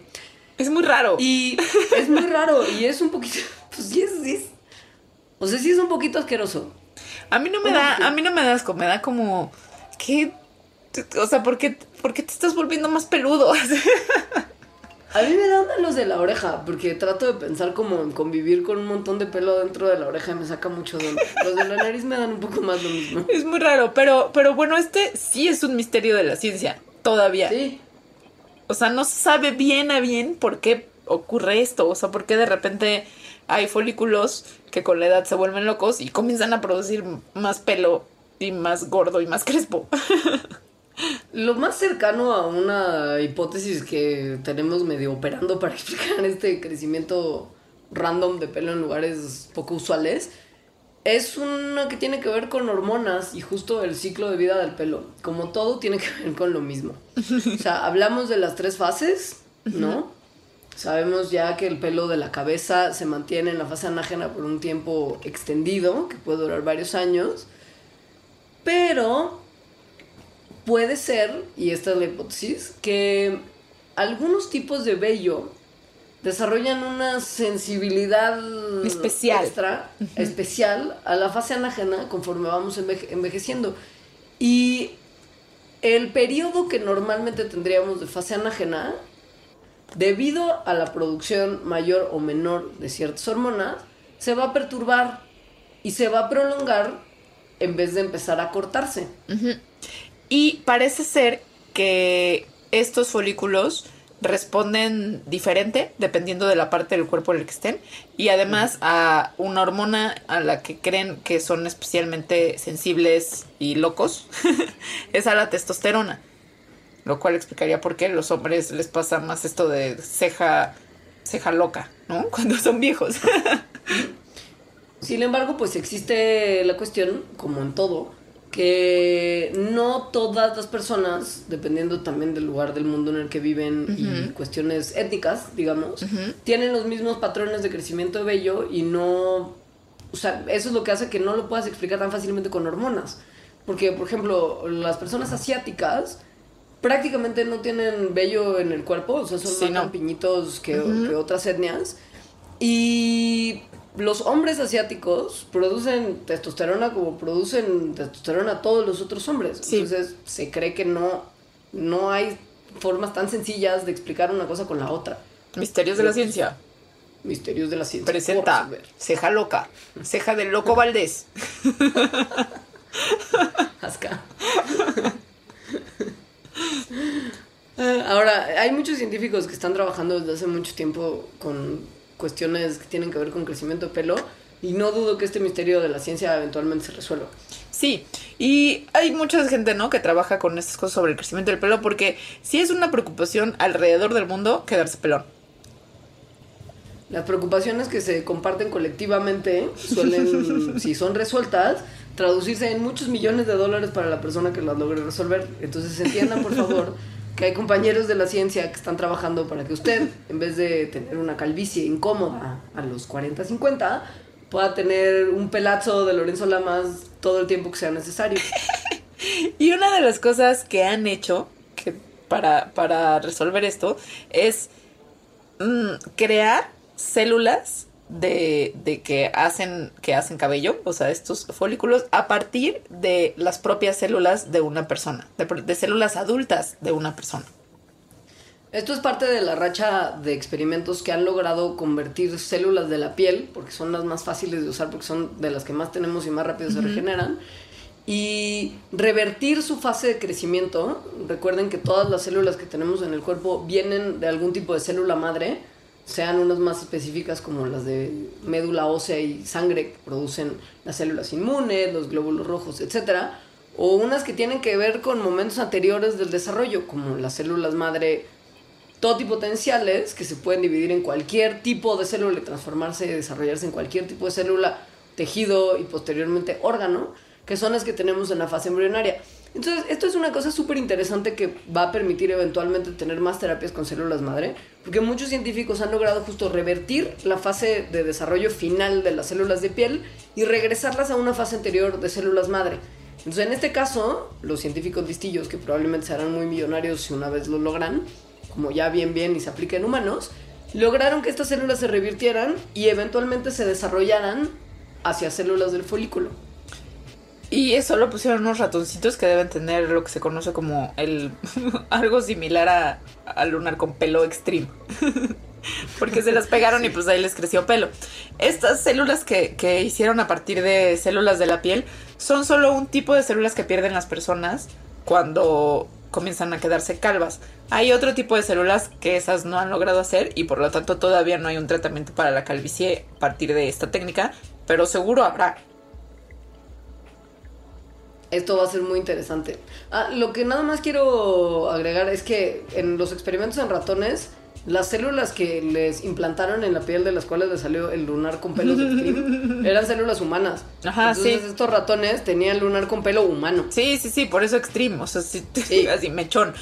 Es muy raro. Y es muy raro y es un poquito, pues sí es, o sea, sí es un poquito asqueroso. A mí no me da, a mí no me da asco, me da como que o sea, ¿por qué, por qué te estás volviendo más peludo? A mí me dan los de la oreja, porque trato de pensar como en convivir con un montón de pelo dentro de la oreja y me saca mucho dolor. Los de la nariz me dan un poco más lo mismo. es muy raro, pero pero bueno, este sí es un misterio de la ciencia todavía. Sí, O sea, no se sabe bien a bien por qué ocurre esto, o sea, por qué de repente hay folículos que con la edad se vuelven locos y comienzan a producir más pelo y más gordo y más crespo. Lo más cercano a una hipótesis que tenemos medio operando para explicar este crecimiento random de pelo en lugares poco usuales es una que tiene que ver con hormonas y justo el ciclo de vida del pelo. Como todo tiene que ver con lo mismo. O sea, hablamos de las tres fases, ¿no? Sabemos ya que el pelo de la cabeza se mantiene en la fase anágena por un tiempo extendido, que puede durar varios años. Pero puede ser, y esta es la hipótesis, que algunos tipos de vello desarrollan una sensibilidad Especial. extra, especial a la fase anágena conforme vamos enveje- envejeciendo. Y el periodo que normalmente tendríamos de fase anágena, debido a la producción mayor o menor de ciertas hormonas, se va a perturbar y se va a prolongar en vez de empezar a cortarse. Y parece ser que estos folículos responden diferente dependiendo de la parte del cuerpo en el que estén y además a una hormona a la que creen que son especialmente sensibles y locos es a la testosterona lo cual explicaría por qué a los hombres les pasa más esto de ceja ceja loca no cuando son viejos. Sin embargo, pues existe la cuestión, como en todo, que no todas las personas, dependiendo también del lugar del mundo en el que viven y cuestiones étnicas, digamos, tienen los mismos patrones de crecimiento de vello y no... O sea, eso es lo que hace que no lo puedas explicar tan fácilmente con hormonas. Porque, por ejemplo, las personas asiáticas prácticamente no tienen vello en el cuerpo, o sea, son Sí, más no. campiñitos que, que otras etnias. Y los hombres asiáticos producen testosterona como producen testosterona todos los otros hombres. Sí. Entonces se cree que no, no hay formas tan sencillas de explicar una cosa con la otra. misterios de la ciencia Misterios de la ciencia. presenta ceja loca ceja del loco Valdés Asca. Eh, Ahora, hay muchos científicos que están trabajando desde hace mucho tiempo con cuestiones que tienen que ver con crecimiento de pelo y no dudo que este misterio de la ciencia eventualmente se resuelva. Sí, y hay mucha gente, ¿no? Que trabaja con estas cosas sobre el crecimiento del pelo porque sí es una preocupación alrededor del mundo quedarse pelón. Las preocupaciones que se comparten colectivamente suelen, si son resueltas, traducirse en muchos millones de dólares para la persona que las logre resolver. Entonces entiendan, por favor, que hay compañeros de la ciencia que están trabajando para que usted, en vez de tener una calvicie incómoda a los 40, 50, pueda tener un pelazo de Lorenzo Lamas todo el tiempo que sea necesario. Y una de las cosas que han hecho para, para resolver esto es mm, crear células de, de que hacen que hacen cabello, o sea, estos folículos a partir de las propias células de una persona, de, de células adultas de una persona. Esto es parte de la racha de experimentos que han logrado convertir células de la piel, porque son las más fáciles de usar, porque son de las que más tenemos y más rápido se regeneran, y revertir su fase de crecimiento. Recuerden que todas las células que tenemos en el cuerpo vienen de algún tipo de célula madre, sean unas más específicas como las de médula ósea y sangre que producen las células inmunes, los glóbulos rojos, etc. O unas que tienen que ver con momentos anteriores del desarrollo, como las células madre totipotenciales que se pueden dividir en cualquier tipo de célula transformarse y desarrollarse en cualquier tipo de célula, tejido y posteriormente órgano, que son las que tenemos en la fase embrionaria. Entonces, esto es una cosa súper interesante que va a permitir eventualmente tener más terapias con células madre, porque muchos científicos han logrado justo revertir la fase de desarrollo final de las células de piel y regresarlas a una fase anterior de células madre. Entonces, en este caso, los científicos listillos, que probablemente serán muy millonarios si una vez lo logran, como ya bien bien y se aplica en humanos, lograron que estas células se revirtieran y eventualmente se desarrollaran hacia células del folículo. Y eso lo pusieron unos ratoncitos que deben tener lo que se conoce como el algo similar a, a lunar con pelo extreme. Porque se las pegaron y pues ahí les creció pelo. Estas células que, que hicieron a partir de células de la piel son solo un tipo de células que pierden las personas cuando comienzan a quedarse calvas. Hay otro tipo de células que esas no han logrado hacer y por lo tanto todavía no hay un tratamiento para la calvicie a partir de esta técnica, pero seguro habrá. Esto va a ser muy interesante. Ah, lo que nada más quiero agregar es que en los experimentos en ratones, las células que les implantaron en la piel de las cuales les salió el lunar con pelos de eran células humanas. Ajá, Entonces sí. estos ratones tenían lunar con pelo humano. Sí, sí, sí, por eso extreme, o sea, sí, Sí. así mechón.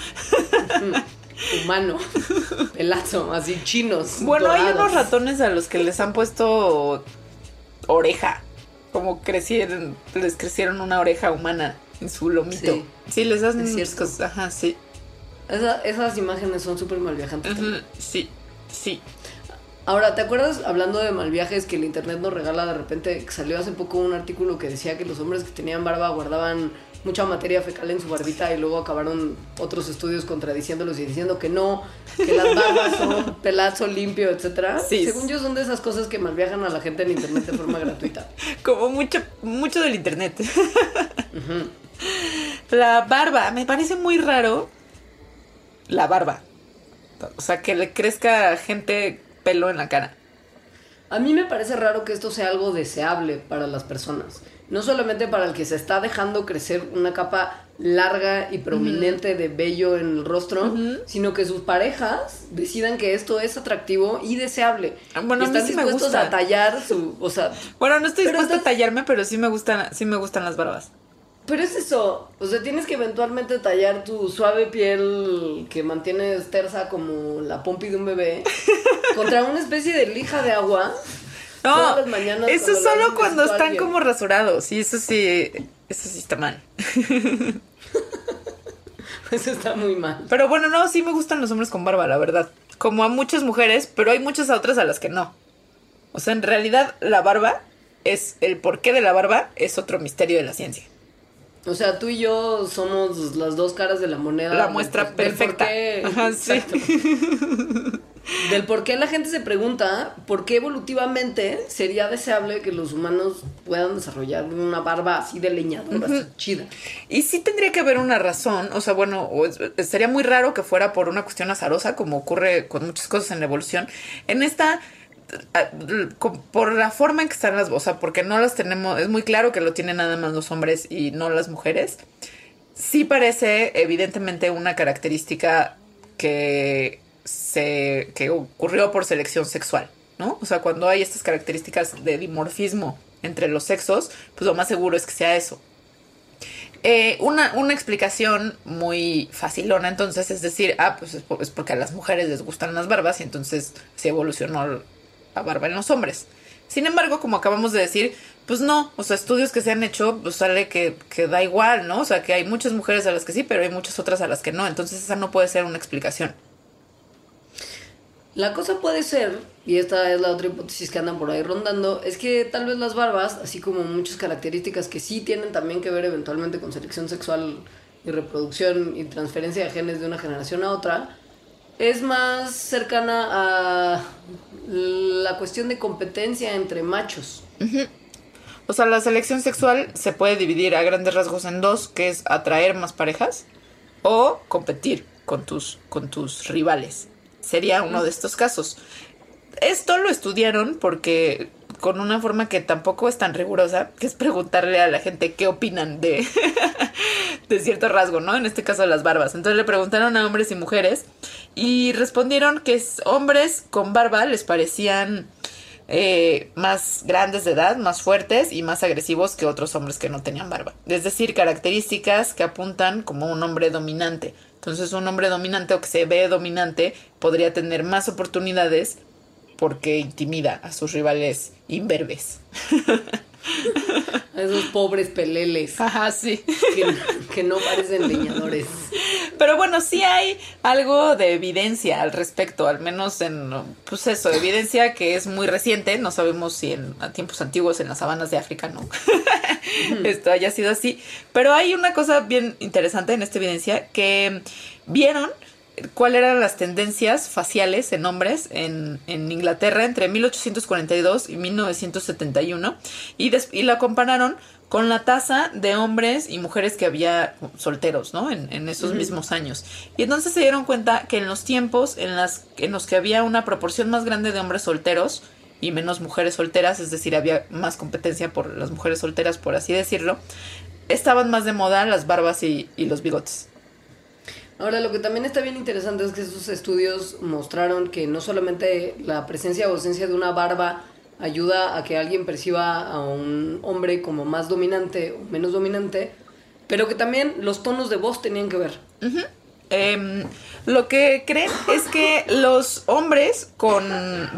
Humano. Pelazo, así chinos. Bueno, hay unos ratones a los que les han puesto oreja, como crecieron, les crecieron una oreja humana en su lomito. Sí. Sí, les hacen Es unas cierto. cosas, ajá, sí. Esa- esas imágenes son súper mal viajantes. Sí, sí. Ahora, ¿te acuerdas hablando de mal viajes que el internet nos regala de repente? Que salió hace poco un artículo que decía que los hombres que tenían barba guardaban mucha materia fecal en su barbita y luego acabaron otros estudios contradiciéndolos y diciendo que no, que las barbas son pelazo limpio, etcétera. Sí. Según yo son de esas cosas que malviajan a la gente en internet de forma gratuita. Como mucho, mucho del internet. La barba, me parece muy raro. La barba. O sea, que le crezca a gente pelo en la cara. A mí me parece raro que esto sea algo deseable para las personas. No solamente para el que se está dejando crecer una capa larga y prominente de vello en el rostro, sino que sus parejas decidan que esto es atractivo y deseable. Ah, bueno, y a mí están me dispuestos gusta. a tallar su, o sea, Bueno, no estoy dispuesta estás- a tallarme, pero sí me gustan, sí me gustan las barbas. pero es eso, o sea, tienes que eventualmente tallar tu suave piel que mantienes tersa como la pompi de un bebé contra una especie de lija de agua. No, todas las mañanas eso cuando solo cuando a están como rasurados. Sí, eso sí, eso sí está mal. Eso está muy mal. Pero bueno, no, sí me gustan los hombres con barba, la verdad. Como a muchas mujeres, pero hay muchas otras a las que no. O sea, en realidad la barba es el porqué de la barba es otro misterio de la ciencia. O sea, tú y yo somos las dos caras de la moneda. La del- muestra del perfecta. por qué- Ajá, sí. Exacto. Del por qué la gente se pregunta por qué evolutivamente sería deseable que los humanos puedan desarrollar una barba así de leñadora, así chida. Y sí tendría que haber una razón, o sea, bueno, sería muy raro que fuera por una cuestión azarosa, como ocurre con muchas cosas en la evolución. En esta, por la forma en que están las, o sea, porque no las tenemos, es muy claro que lo tienen nada más los hombres y no las mujeres. Sí parece evidentemente una característica que se que ocurrió por selección sexual, ¿no? O sea, cuando hay estas características de dimorfismo entre los sexos, pues lo más seguro es que sea eso. Eh, una, una explicación muy facilona entonces es decir, ah, pues es, por- es porque a las mujeres les gustan las barbas y entonces se evolucionó la barba en los hombres. Sin embargo, como acabamos de decir, pues no, o sea, estudios que se han hecho, pues sale que, que da igual, ¿no? O sea, que hay muchas mujeres a las que sí, pero hay muchas otras a las que no, entonces esa no puede ser una explicación. La cosa puede ser, y esta es la otra hipótesis que andan por ahí rondando, es que tal vez las barbas, así como muchas características que sí tienen también que ver eventualmente con selección sexual y reproducción y transferencia de genes de una generación a otra, es más cercana a la cuestión de competencia entre machos. O sea, la selección sexual se puede dividir a grandes rasgos en dos, que es atraer más parejas o competir con tus, con tus rivales. Sería uno de estos casos. Esto lo estudiaron porque con una forma que tampoco es tan rigurosa, que es preguntarle a la gente qué opinan de, de cierto rasgo, ¿no? En este caso las barbas. Entonces le preguntaron a hombres y mujeres y respondieron que es- hombres con barba les parecían eh, más grandes de edad, más fuertes y más agresivos que otros hombres que no tenían barba. Es decir, características que apuntan como un hombre dominante. Entonces un hombre dominante o que se ve dominante podría tener más oportunidades porque intimida a sus rivales imberbes. A esos pobres peleles Ajá, sí. que, que no parecen leñadores. Pero bueno, sí hay algo de evidencia al respecto, al menos en, pues eso, evidencia que es muy reciente, no sabemos si en a tiempos antiguos en las sabanas de África no esto haya sido así, pero hay una cosa bien interesante en esta evidencia que vieron cuáles eran las tendencias faciales en hombres en, en Inglaterra entre 1842 y 1971 y, des- y la compararon con la tasa de hombres y mujeres que había solteros, ¿no? En, en esos mismos años. Y entonces se dieron cuenta que en los tiempos en, las, en los que había una proporción más grande de hombres solteros y menos mujeres solteras, es decir, había más competencia por las mujeres solteras, por así decirlo, estaban más de moda las barbas y, y los bigotes. Ahora, lo que también está bien interesante es que esos estudios mostraron que no solamente la presencia o ausencia de una barba ayuda a que alguien perciba a un hombre como más dominante o menos dominante, pero que también los tonos de voz tenían que ver. Em, lo que creen es que los hombres con,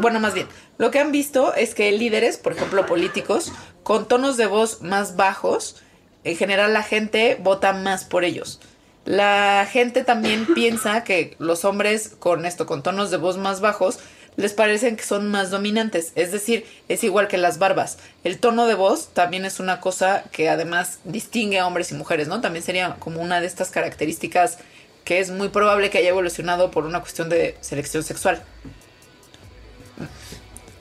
bueno, más bien, lo que han visto es que líderes, por ejemplo, políticos, con tonos de voz más bajos, en general la gente vota más por ellos. La gente también piensa que los hombres con esto, con tonos de voz más bajos, les parecen que son más dominantes. Es decir, es igual que las barbas. El tono de voz también es una cosa que además distingue a hombres y mujeres, ¿no? También sería como una de estas características que es muy probable que haya evolucionado por una cuestión de selección sexual.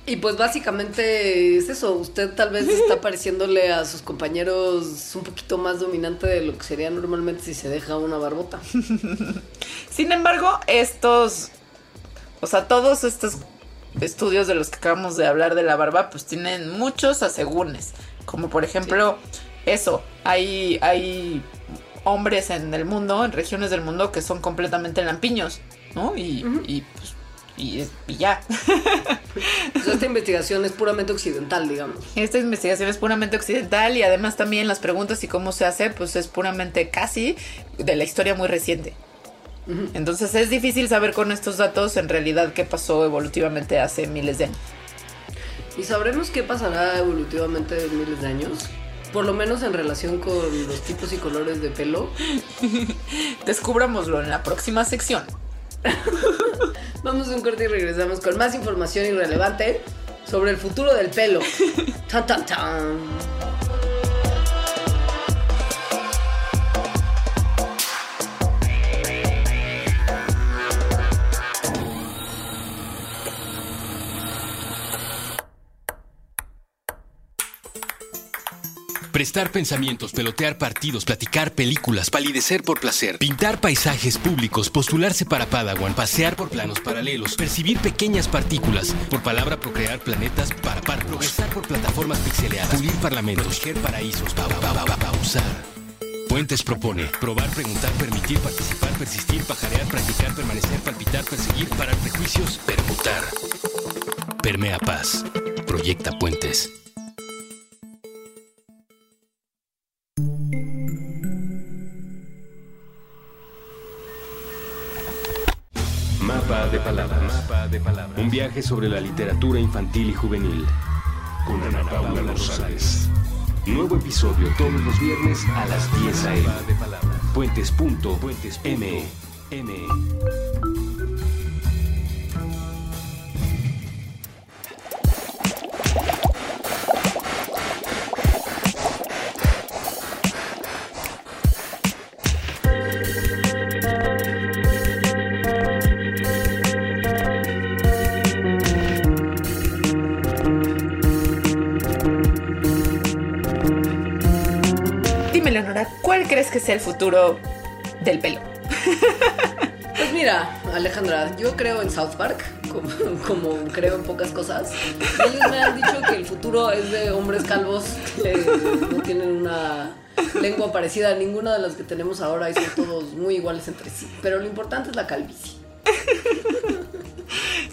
Y pues básicamente es eso, usted tal vez está pareciéndole a sus compañeros un poquito más dominante de lo que sería normalmente si se deja una barbota. Sin embargo, estos, o sea, todos estos estudios de los que acabamos de hablar de la barba, pues tienen muchos asegúnes. Como por ejemplo, eso, hay, hay hombres en el mundo, en regiones del mundo, que son completamente lampiños, ¿no? Y, y, pues, y, y ya. Sea, esta investigación es puramente occidental, digamos. Esta investigación es puramente occidental y además también las preguntas y cómo se hace, pues es puramente casi de la historia muy reciente. Entonces es difícil saber con estos datos en realidad qué pasó evolutivamente hace miles de años. ¿Y sabremos qué pasará evolutivamente en miles de años? Por lo menos en relación con los tipos y colores de pelo. Descubrámoslo en la próxima sección. Vamos a un corte y regresamos con más información irrelevante sobre el futuro del pelo. Tan, tan, tan. Prestar pensamientos, pelotear partidos, platicar películas, palidecer por placer, pintar paisajes públicos, postularse para Padawan, pasear por planos paralelos, percibir pequeñas partículas, por palabra procrear planetas para par, progresar por plataformas pixeleadas, pulir parlamentos, proteger paraísos, pa, pa, pa, pa, pausar. Puentes propone probar, preguntar, permitir, participar, persistir, pajarear, practicar, permanecer, palpitar, perseguir, parar prejuicios, permutar. Permea paz. Proyecta puentes. Mapa de palabras. Un viaje sobre la literatura infantil y juvenil. Con Ana Paula Rosales. Nuevo episodio todos los viernes a las 10 a.m. Puentes.me. ¿cuál crees que sea el futuro del pelo? Pues mira, Alejandra, yo creo en South Park, como, como creo en pocas cosas. Ellos me han dicho que el futuro es de hombres calvos que no tienen una lengua parecida a ninguna de las que tenemos ahora y son todos muy iguales entre sí. Pero lo importante es la calvicie.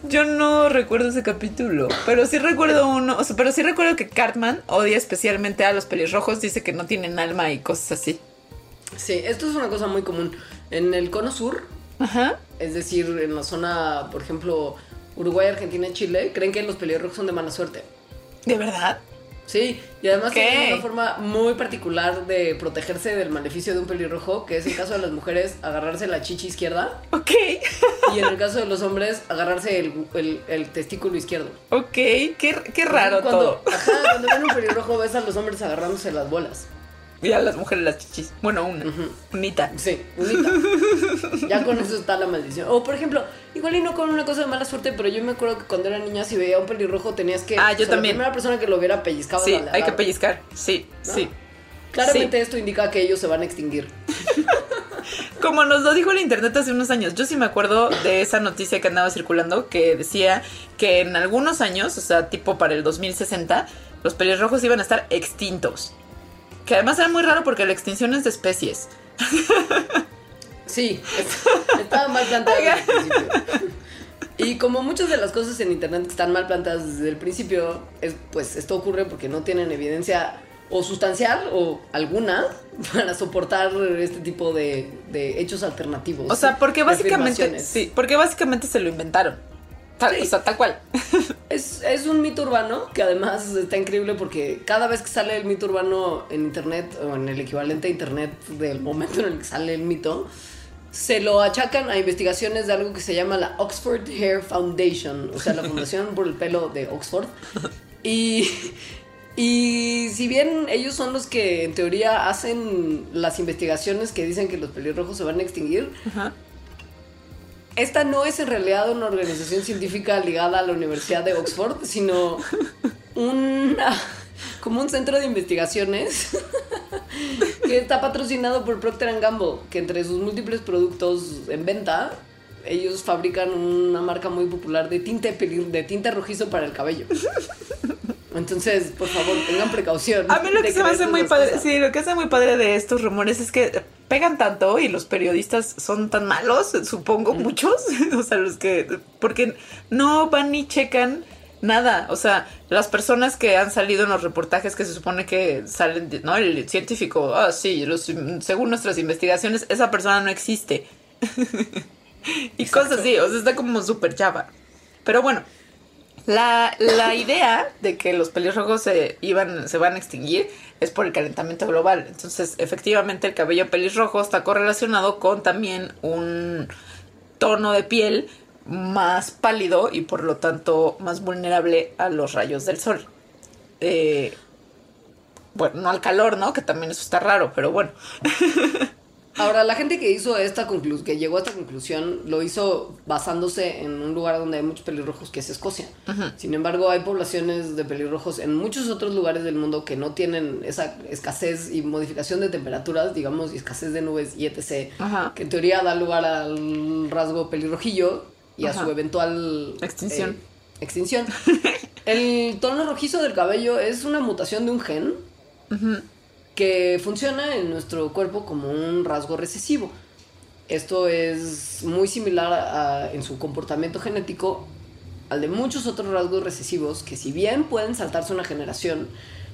Yo no recuerdo ese capítulo, pero sí recuerdo uno, o sea, pero sí recuerdo que Cartman odia especialmente a los pelirrojos, dice que no tienen alma y cosas así. Sí, esto es una cosa muy común. En el cono sur, Ajá. es decir, en la zona, por ejemplo, Uruguay, Argentina Chile, creen que los pelirrojos son de mala suerte. ¿De verdad? Sí, y además tienen una forma muy particular de protegerse del maleficio de un pelirrojo, que es el caso de las mujeres agarrarse la chichi izquierda Ok. y en el caso de los hombres agarrarse el, el- el testículo izquierdo. Ok, qué, qué raro cuando, todo. Ajá, cuando ven un pelirrojo ves a los hombres agarrándose las bolas. Y a las mujeres las chichis. Bueno, una. Ujú. Unita. Sí, unita. ya con eso está la maldición. O por ejemplo, igual y no con una cosa de mala suerte, pero yo me acuerdo que cuando era niña si veía un pelirrojo tenías que... Ah, yo o sea, también. La primera persona que lo viera pellizcaba Sí, la hay que pellizcar. Sí, ¿No? sí. Claramente esto indica que ellos se van a extinguir. Como nos lo dijo el internet hace unos años, yo sí me acuerdo de esa noticia que andaba circulando que decía que en algunos años, o sea, tipo para el 2060, los pelirrojos iban a estar extintos. Que además era muy raro porque la extinción es de especies. Sí, es- estaba mal planteado desde el principio. Y como muchas de las cosas en internet están mal planteadas desde el principio, es, pues esto ocurre porque no tienen evidencia o sustancial o alguna para soportar este tipo de, de hechos alternativos. O sea, porque básicamente, sí, porque básicamente se lo inventaron. Tal- Sí. O sea, tal cual. Es, es un mito urbano que además está increíble porque cada vez que sale el mito urbano en internet o en el equivalente a internet del momento en el que sale el mito, se lo achacan a investigaciones de algo que se llama la Oxford Hair Foundation, o sea, la Fundación por el Pelo de Oxford. Y, y si bien ellos son los que en teoría hacen las investigaciones que dicen que los pelirrojos se van a extinguir, Ajá. Esta no es en realidad una organización científica ligada a la Universidad de Oxford, sino como un centro de investigaciones que está patrocinado por Procter Gamble, que entre sus múltiples productos en venta, ellos fabrican una marca muy popular de tinte, de tinte rojizo para el cabello. Entonces, por favor, tengan precaución. A mí lo que se me hace muy padre, cosas. sí, lo que hace muy padre de estos rumores es que pegan tanto y los periodistas son tan malos, supongo, muchos, o sea, los que, porque no van ni checan nada, o sea, las personas que han salido en los reportajes que se supone que salen, no, el científico, ah, sí, los- según nuestras investigaciones, esa persona no existe. y cosas así, o sea, está como súper chava. Pero bueno, la, la idea de que los pelirrojos se, iban, se van a extinguir es por el calentamiento global. Entonces, efectivamente, el cabello pelirrojo está correlacionado con también un tono de piel más pálido y por lo tanto más vulnerable a los rayos del sol. Eh, bueno, no al calor, ¿no? Que también eso está raro, pero bueno. Ahora, la gente que hizo esta conclusión, que llegó a esta conclusión, lo hizo basándose en un lugar donde hay muchos pelirrojos, que es Escocia. Sin embargo, hay poblaciones de pelirrojos en muchos otros lugares del mundo que no tienen esa escasez y modificación de temperaturas, digamos, y escasez de nubes y etc. Que en teoría da lugar al rasgo pelirrojillo y a su eventual Extinción. eh, extinción. El tono rojizo del cabello es una mutación de un gen que funciona en nuestro cuerpo como un rasgo recesivo. Esto es muy similar a- en su comportamiento genético al de muchos otros rasgos recesivos que si bien pueden saltarse una generación,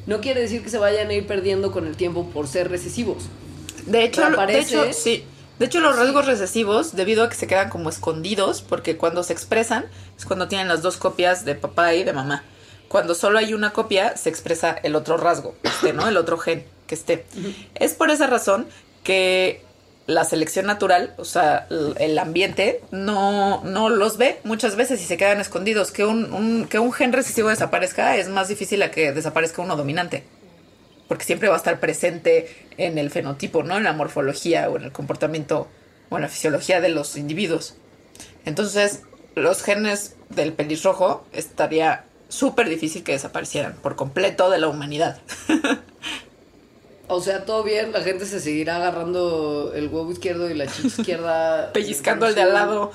no quiere decir que se vayan a ir perdiendo con el tiempo por ser recesivos. De hecho, lo- de hecho, sí. De hecho, los rasgos recesivos, debido a que se quedan como escondidos, porque cuando se expresan es cuando tienen las dos copias de papá y de mamá. Cuando solo hay una copia, se expresa el otro rasgo, este, ¿no? El otro gen que esté. Es por esa razón que la selección natural, o sea, el ambiente, no, no los ve muchas veces y se quedan escondidos. Que un, un- que un gen recesivo desaparezca es más difícil a que desaparezca uno dominante porque siempre va a estar presente en el fenotipo, ¿no? En la morfología o en el comportamiento o en la fisiología de los individuos. Entonces, los genes del pelirrojo estaría súper difícil que desaparecieran por completo de la humanidad. O sea, todo bien, la gente se seguirá agarrando el huevo izquierdo y la chicha izquierda. Pellizcando al de al lado.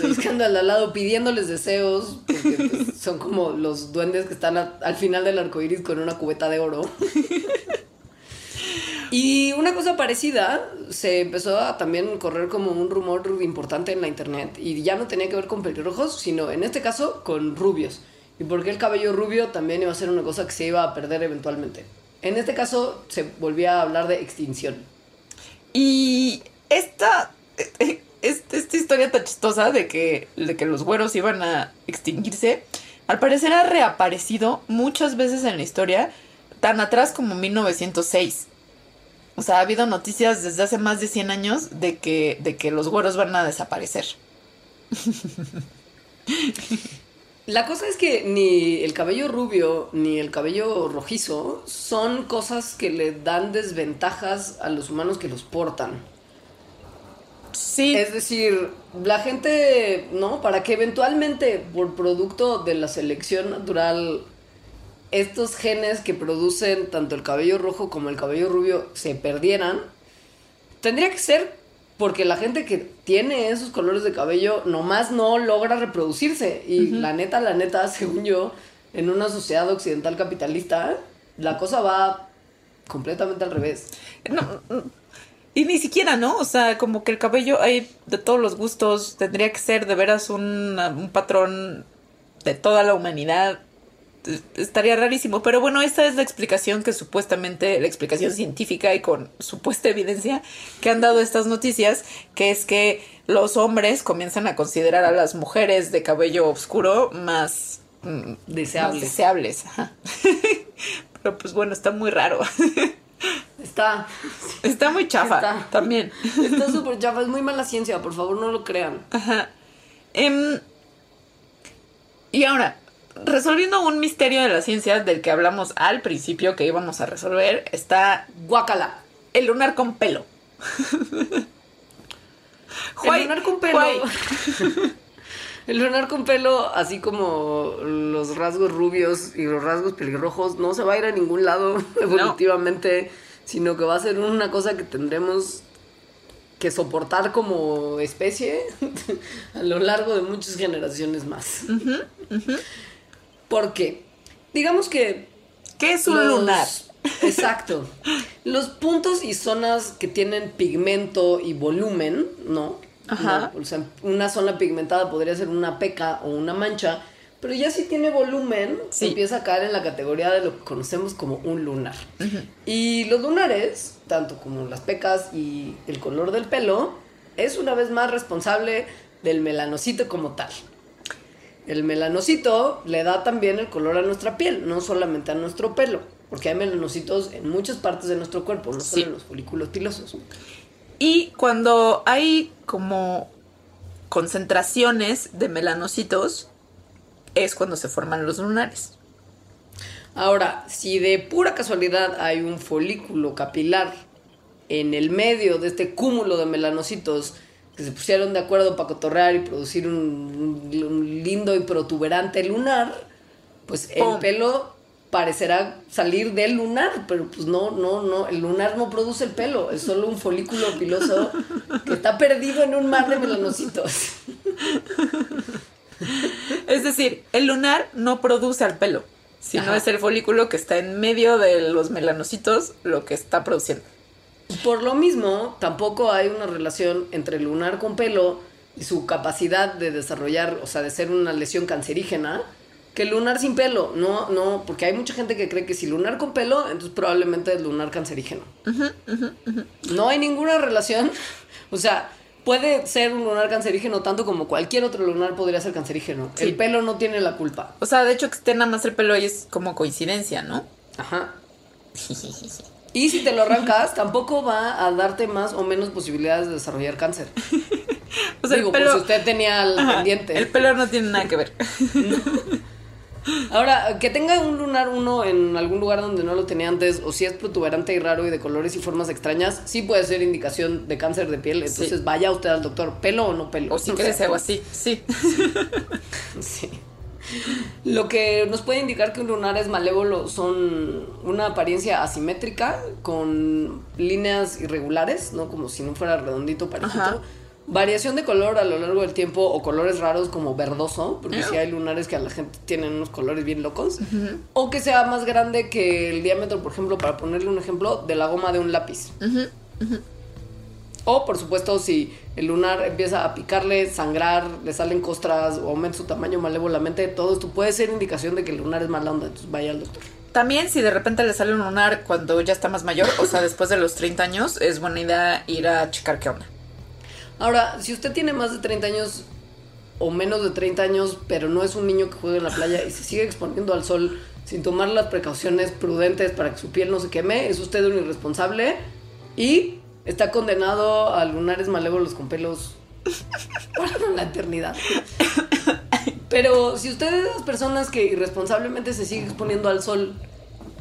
Pellizcando al de al lado, pidiéndoles deseos, porque pues, son como los duendes que están a- al final del arco iris con una cubeta de oro. Y una cosa parecida, se empezó a también correr como un rumor importante en la internet y ya no tenía que ver con pelirrojos, sino en este caso con rubios. Y porque el cabello rubio también iba a ser una cosa que se iba a perder eventualmente. En este caso se volvía a hablar de extinción. Y esta, eh, esta, esta historia tan chistosa de que, de que los güeros iban a extinguirse, al parecer ha reaparecido muchas veces en la historia, tan atrás como 1906. O sea, ha habido noticias desde hace más de 100 años de que, de que los güeros van a desaparecer. La cosa es que ni el cabello rubio ni el cabello rojizo son cosas que le dan desventajas a los humanos que los portan. Sí. Es decir, la gente, ¿no? Para que eventualmente, por producto de la selección natural, estos genes que producen tanto el cabello rojo como el cabello rubio se perdieran, tendría que ser porque la gente que tiene esos colores de cabello nomás no logra reproducirse. Y la neta, la neta, según yo, en una sociedad occidental capitalista, la cosa va completamente al revés. No, y ni siquiera, ¿no? O sea, como que el cabello hay de todos los gustos, tendría que ser de veras un, un patrón de toda la humanidad. Estaría rarísimo, pero bueno, esta es la explicación que supuestamente, la explicación científica y con supuesta evidencia que han dado estas noticias, que es que los hombres comienzan a considerar a las mujeres de cabello oscuro más mm, Deseables. más deseables. ajá. pero pues bueno, está muy raro. Está. Está muy chafa Está. también. Está súper chafa. Es muy mala ciencia, por favor, no lo crean. Ajá. Em, y ahora, resolviendo un misterio de la ciencia del que hablamos al principio que íbamos a resolver, está Guácala. el lunar con pelo. El lunar con pelo. El lunar con pelo, así como los rasgos rubios y los rasgos pelirrojos, no se va a ir a ningún lado evolutivamente, sino que va a ser una cosa que tendremos que soportar como especie a lo largo de muchas generaciones más. ¿Por qué? Digamos que ¿Qué es un los- lunar? Exacto. Los puntos y zonas que tienen pigmento y volumen, ¿no? Ajá. No, o sea, una zona pigmentada podría ser una peca o una mancha, pero ya si tiene volumen, Sí. empieza a caer en la categoría de lo que conocemos como un lunar. Y los lunares, tanto como las pecas y el color del pelo, es una vez más responsable del melanocito como tal. El melanocito le da también el color a nuestra piel, no solamente a nuestro pelo, porque hay melanocitos en muchas partes de nuestro cuerpo, no solo Sí. en los folículos pilosos. Y cuando hay como concentraciones de melanocitos, es cuando se forman los lunares. Ahora, si de pura casualidad hay un folículo capilar en el medio de este cúmulo de melanocitos que se pusieron de acuerdo para cotorrear y producir un, un lindo y protuberante lunar, pues el pelo parecerá salir del lunar, pero pues no, no, no, el lunar no produce el pelo, es solo un folículo piloso que está perdido en un mar de melanocitos. Es decir, el lunar no produce al pelo, sino Ajá. es el folículo que está en medio de los melanocitos lo que está produciendo. Por lo mismo, tampoco hay una relación entre lunar con pelo y su capacidad de desarrollar, o sea, de ser una lesión cancerígena, que lunar sin pelo. No, no, porque hay mucha gente que cree que si lunar con pelo, entonces probablemente es lunar cancerígeno. No hay ninguna relación. O sea, puede ser un lunar cancerígeno tanto como cualquier otro lunar podría ser cancerígeno. Sí. El pelo no tiene la culpa. O sea, de hecho que esté nada más el pelo ahí es como coincidencia, ¿no? Ajá. Y si te lo arrancas, tampoco va a darte más o menos posibilidades de desarrollar cáncer. O sea, Digo, el pelo... por si usted tenía el Ajá, pendiente. el pelo no tiene nada que ver. Ahora, que tenga un lunar uno en algún lugar donde no lo tenía antes, o si es protuberante y raro y de colores y formas extrañas, sí puede ser indicación de cáncer de piel. Entonces Sí. vaya usted al doctor, pelo o no pelo. O si crece algo así, sí. Sí. Lo que nos puede indicar que un lunar es malévolo son una apariencia asimétrica con líneas irregulares, ¿no? Como si no fuera redondito, parejito. Ajá. variación de color a lo largo del tiempo o colores raros como verdoso, porque si hay lunares que a la gente tienen unos colores bien locos, o que sea más grande que el diámetro, por ejemplo, para ponerle un ejemplo, de la goma de un lápiz. O, por supuesto, si el lunar empieza a picarle, sangrar, le salen costras o aumenta su tamaño malévolamente, todo esto puede ser indicación de que el lunar es mala onda, entonces vaya al doctor. También si de repente le sale un lunar cuando ya está más mayor, o sea, después de los 30 años, es buena idea ir a checar qué onda. Ahora, si usted tiene más de 30 años o menos de 30 años, pero no es un niño que juega en la playa y se sigue exponiendo al sol sin tomar las precauciones prudentes para que su piel no se queme, es usted un irresponsable y está condenado a lunares malévolos con pelos para la eternidad. Pero si usted es de las personas que irresponsablemente se sigue exponiendo al sol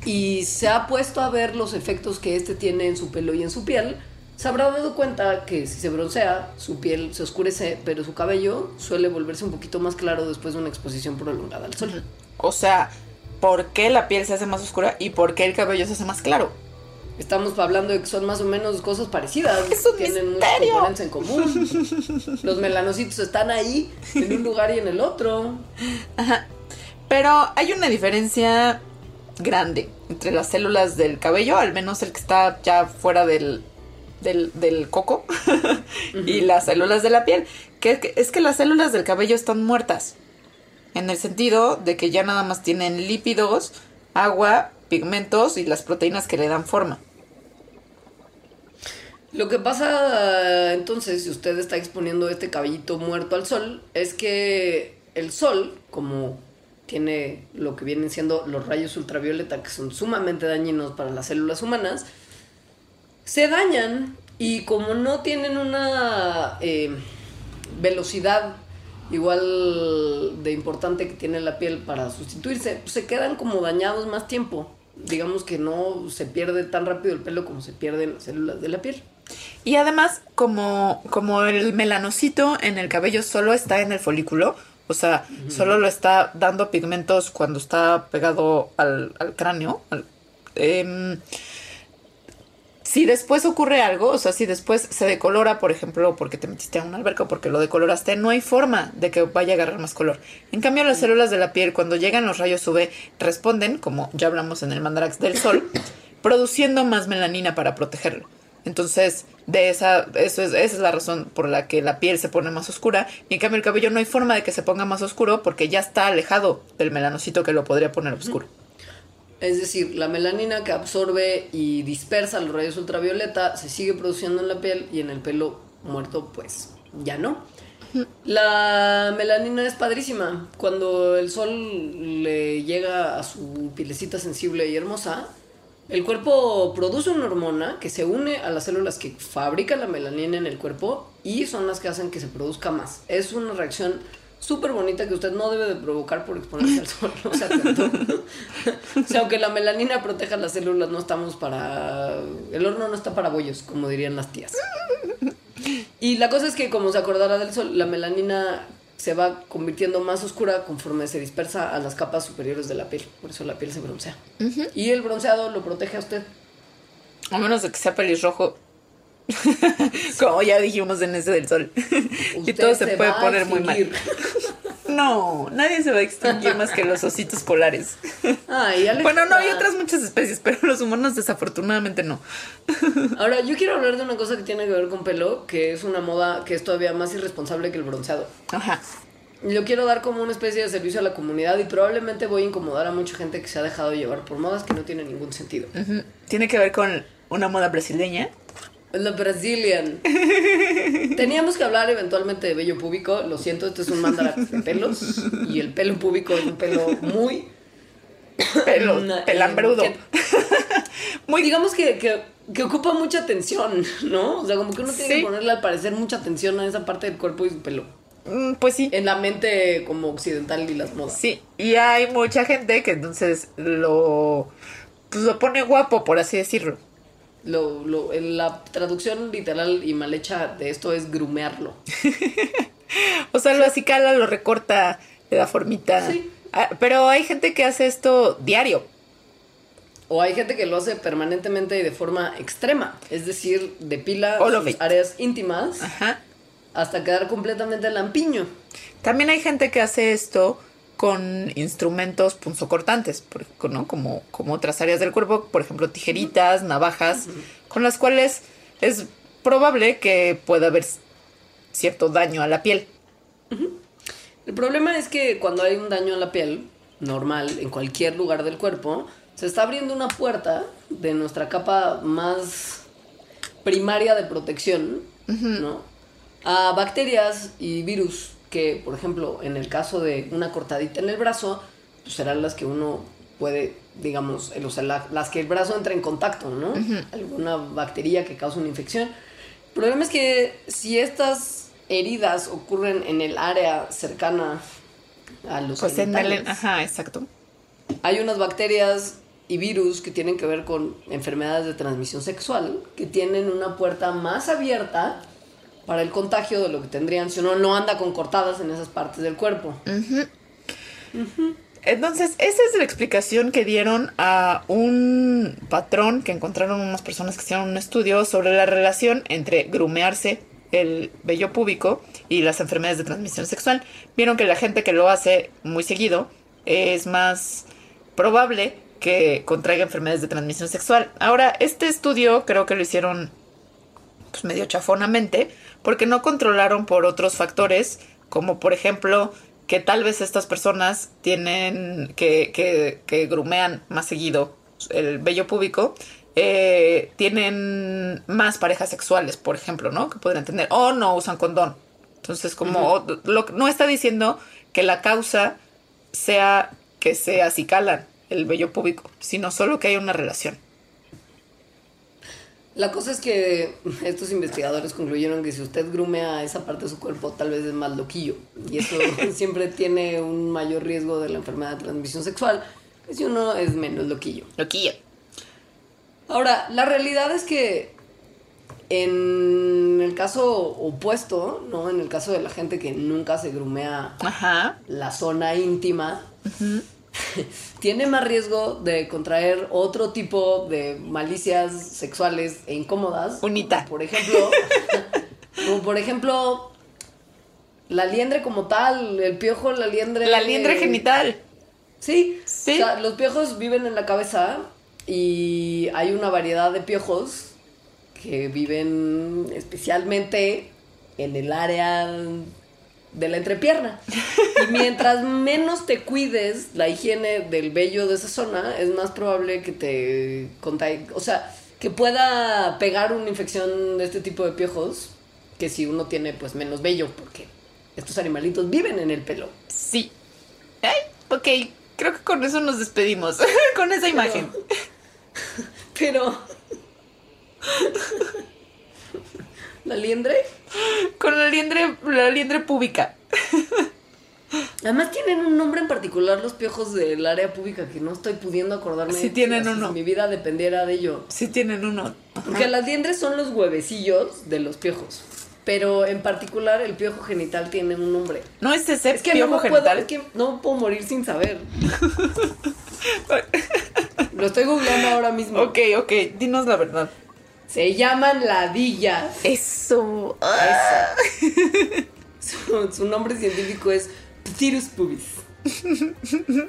y se ha puesto a ver los efectos que este tiene en su pelo y en su piel, se habrá dado cuenta que si se broncea, su piel se oscurece, pero su cabello suele volverse un poquito más claro después de una exposición prolongada al sol. O sea, ¿por qué la piel se hace más oscura y por qué el cabello se hace más claro? Estamos hablando de que son más o menos cosas parecidas. ¡Es un Tienen muchos misterio! componentes en común. Los melanocitos están ahí, en un lugar y en el otro. Pero hay una diferencia grande entre las células del cabello, al menos el que está ya fuera del, del, del coco, y las células de la piel. Que es que las células del cabello están muertas. En el sentido de que ya nada más tienen lípidos, agua, pigmentos y las proteínas que le dan forma. Lo que pasa entonces, si usted está exponiendo este cabellito muerto al sol, es que el sol, como tiene lo que vienen siendo los rayos ultravioleta, que son sumamente dañinos para las células humanas, se dañan y como no tienen una eh, velocidad igual de importante que tiene la piel para sustituirse, pues se quedan como dañados más tiempo. Digamos que no se pierde tan rápido el pelo como se pierden las células de la piel. Y además, como, como el melanocito en el cabello solo está en el folículo, o sea, solo lo está dando pigmentos cuando está pegado al, al cráneo. al- em, si después ocurre algo, o sea, si después se decolora, por ejemplo, porque te metiste a una alberca o porque lo decoloraste, no hay forma de que vaya a agarrar más color. En cambio, las células de la piel, cuando llegan los rayos UV, responden, como ya hablamos en el mandarax del sol, produciendo más melanina para protegerlo. Entonces, de esa, eso es, esa es la razón por la que la piel se pone más oscura. Y en cambio, el cabello no hay forma de que se ponga más oscuro porque ya está alejado del melanocito que lo podría poner oscuro. Es decir, la melanina que absorbe y dispersa los rayos ultravioleta se sigue produciendo en la piel y en el pelo muerto pues ya no. La melanina es padrísima. Cuando el sol le llega a su pielecita sensible y hermosa, el cuerpo produce una hormona que se une a las células que fabrican la melanina en el cuerpo y son las que hacen que se produzca más. Es una reacción súper bonita que usted no debe de provocar por exponerse al sol. O sea, tanto. o sea, aunque la melanina proteja las células, no estamos para... El horno no está para bollos, como dirían las tías. Y la cosa es que, como se acordará del sol, la melanina se va convirtiendo más oscura conforme se dispersa a las capas superiores de la piel. Por eso la piel se broncea. Y el bronceado lo protege a usted. A menos de que sea pelirrojo. Como ya dijimos en ese del sol. y todo se, puede poner muy mal. No, nadie se va a extinguir más que los ositos polares. Ay, bueno, no, hay otras muchas especies, pero los humanos desafortunadamente no. Ahora, yo quiero hablar de una cosa que tiene que ver con pelo, que es una moda que es todavía más irresponsable que el bronceado. Ajá. Lo quiero dar como una especie de servicio a la comunidad y probablemente voy a incomodar a mucha gente que se ha dejado llevar por modas que no tienen ningún sentido. Tiene que ver con una moda brasileña. La Brazilian. Teníamos que hablar eventualmente de vello púbico. Lo siento, este es un mandarax de pelos. Y el pelo púbico es un pelo muy. Pelo, Una- pelambrudo. que- Muy digamos que, que, que ocupa mucha atención, ¿no? O sea, como que uno tiene Sí. que ponerle al parecer mucha atención a esa parte del cuerpo y su pelo. Mm, Pues sí. En la mente como occidental y las modas. Sí. Y hay mucha gente que entonces lo. Pues lo pone guapo, por así decirlo. Lo, lo- en la traducción literal y mal hecha de esto es grumearlo. O sea, lo acicala, lo recorta, le da formita. Sí. Ah, pero hay gente que hace esto diario. O hay gente que lo hace permanentemente y de forma extrema. Es decir, depila sus áreas íntimas Ajá. hasta quedar completamente lampiño. También hay gente que hace esto con instrumentos punzocortantes, ¿no? como, como otras áreas del cuerpo, por ejemplo, tijeritas, navajas, con las cuales es probable que pueda haber cierto daño a la piel. El problema es que cuando hay un daño a la piel, normal, en cualquier lugar del cuerpo, se está abriendo una puerta de nuestra capa más primaria de protección, ¿no? A bacterias y virus que, por ejemplo, en el caso de una cortadita en el brazo, pues serán las que uno puede, digamos, el- o sea, la- las que el brazo entra en contacto, ¿no? Alguna bacteria que causa una infección. El problema es que si estas heridas ocurren en el área cercana a los Pues en el... genitales, Ajá, exacto. hay unas bacterias y virus que tienen que ver con enfermedades de transmisión sexual que tienen una puerta más abierta para el contagio de lo que tendrían si uno no anda con cortadas en esas partes del cuerpo. Entonces, esa es la explicación que dieron a un patrón que encontraron unas personas que hicieron un estudio sobre la relación entre grumearse el vello púbico y las enfermedades de transmisión sexual. Vieron que la gente que lo hace muy seguido es más probable que contraiga enfermedades de transmisión sexual. Ahora, este estudio creo que lo hicieron pues medio chafonamente, porque no controlaron por otros factores, como por ejemplo que tal vez estas personas tienen que, que, que grumean más seguido el vello púbico, eh, tienen más parejas sexuales, por ejemplo, ¿no? Que podrían tener, o no usan condón. Entonces, como o- lo- no está diciendo que la causa sea que se acicalan el vello púbico, sino solo que hay una relación. La cosa es que estos investigadores concluyeron que si usted grumea esa parte de su cuerpo, tal vez es más loquillo. Y eso siempre tiene un mayor riesgo de la enfermedad de transmisión sexual si uno es menos loquillo. Loquillo. Ahora, la realidad es que en el caso opuesto, ¿no? En el caso de la gente que nunca se grumea Ajá. la zona íntima, tiene más riesgo de contraer otro tipo de malicias sexuales e incómodas. Unita. Por ejemplo, como por ejemplo, la liendre como tal, el piojo, la liendre. La liendre genital. Sí, Sí. O sea, los piojos viven en la cabeza y hay una variedad de piojos que viven especialmente en el área de la entrepierna. Y mientras menos te cuides la higiene del vello de esa zona, es más probable que te contagie, o sea, que pueda pegar una infección de este tipo de piojos que si uno tiene pues menos vello, porque estos animalitos viven en el pelo. Sí. Ay, ok. Creo que con eso nos despedimos. con esa imagen. Pero. ¿La liendre? Con la liendre, la liendre púbica. Además tienen un nombre en particular los piojos del área pública que no estoy pudiendo acordarme. Sí tienen uno. Si mi vida dependiera de ello. Sí tienen uno. Ajá. Porque las liendres son los huevecillos de los piojos. Pero en particular el piojo genital tiene un nombre. No es ese Es que piojo no puedo, genital. es que no puedo morir sin saber. Lo estoy googleando ahora mismo. Ok, ok. Dinos la verdad. Se llaman ladillas. Eso. Su, su nombre científico es Pterus pubis.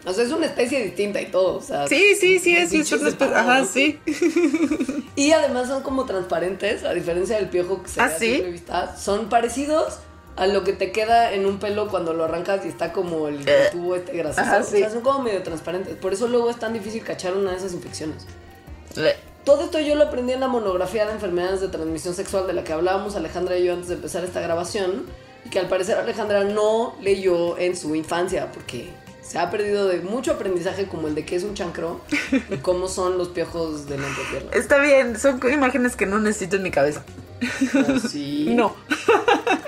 O sea, es una especie distinta y todo. O sea, Sí, sí, sí, es, es una especie- Ajá, sí. Y además son como transparentes, a diferencia del piojo que se ¿Ah, ve sí? vista. Son parecidos a lo que te queda en un pelo cuando lo arrancas y está como el tubo este grasoso. Ajá, O sí. sea, son como medio transparentes. Por eso luego es tan difícil cachar una de esas infecciones. Todo esto yo lo aprendí en la monografía de enfermedades de transmisión sexual de la que hablábamos Alejandra y yo antes de empezar esta grabación y que al parecer Alejandra no leyó en su infancia porque se ha perdido de mucho aprendizaje como el de qué es un chancro y cómo son los piojos de la entrepierna. Está bien, son imágenes que no necesito en mi cabeza. Oh, sí. No.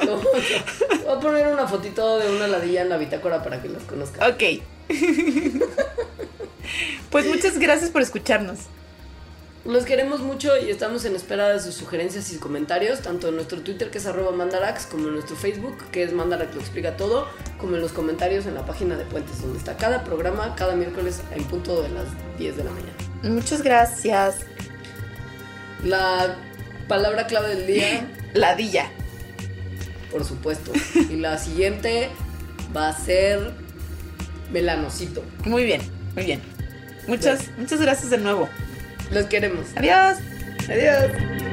No, Voy a poner una fotito de una ladilla en la bitácora para que las conozcan. Ok. Pues muchas gracias por escucharnos. Los queremos mucho y estamos en espera de sus sugerencias y comentarios, tanto en nuestro Twitter que es arroba mandarax, como en nuestro Facebook que es mandarax lo explica todo, como en los comentarios en la página de Puentes, donde está cada programa, cada miércoles en punto de las 10 de la mañana. Muchas gracias. La palabra clave del día, Ladilla. por supuesto. Y la siguiente va a ser Melanocito. Muy bien, muy bien. Muchas, muchas gracias de nuevo. Los queremos. Adiós. Adiós.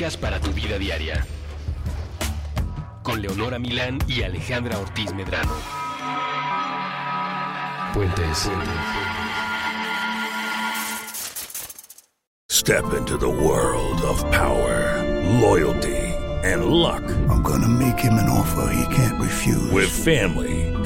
Científicas para tu vida diaria. Con Leonora Milán y Alejandra Ortiz Medrano. Puentes. Step into the world of power, loyalty, and luck. I'm gonna make him an offer he can't refuse. With family,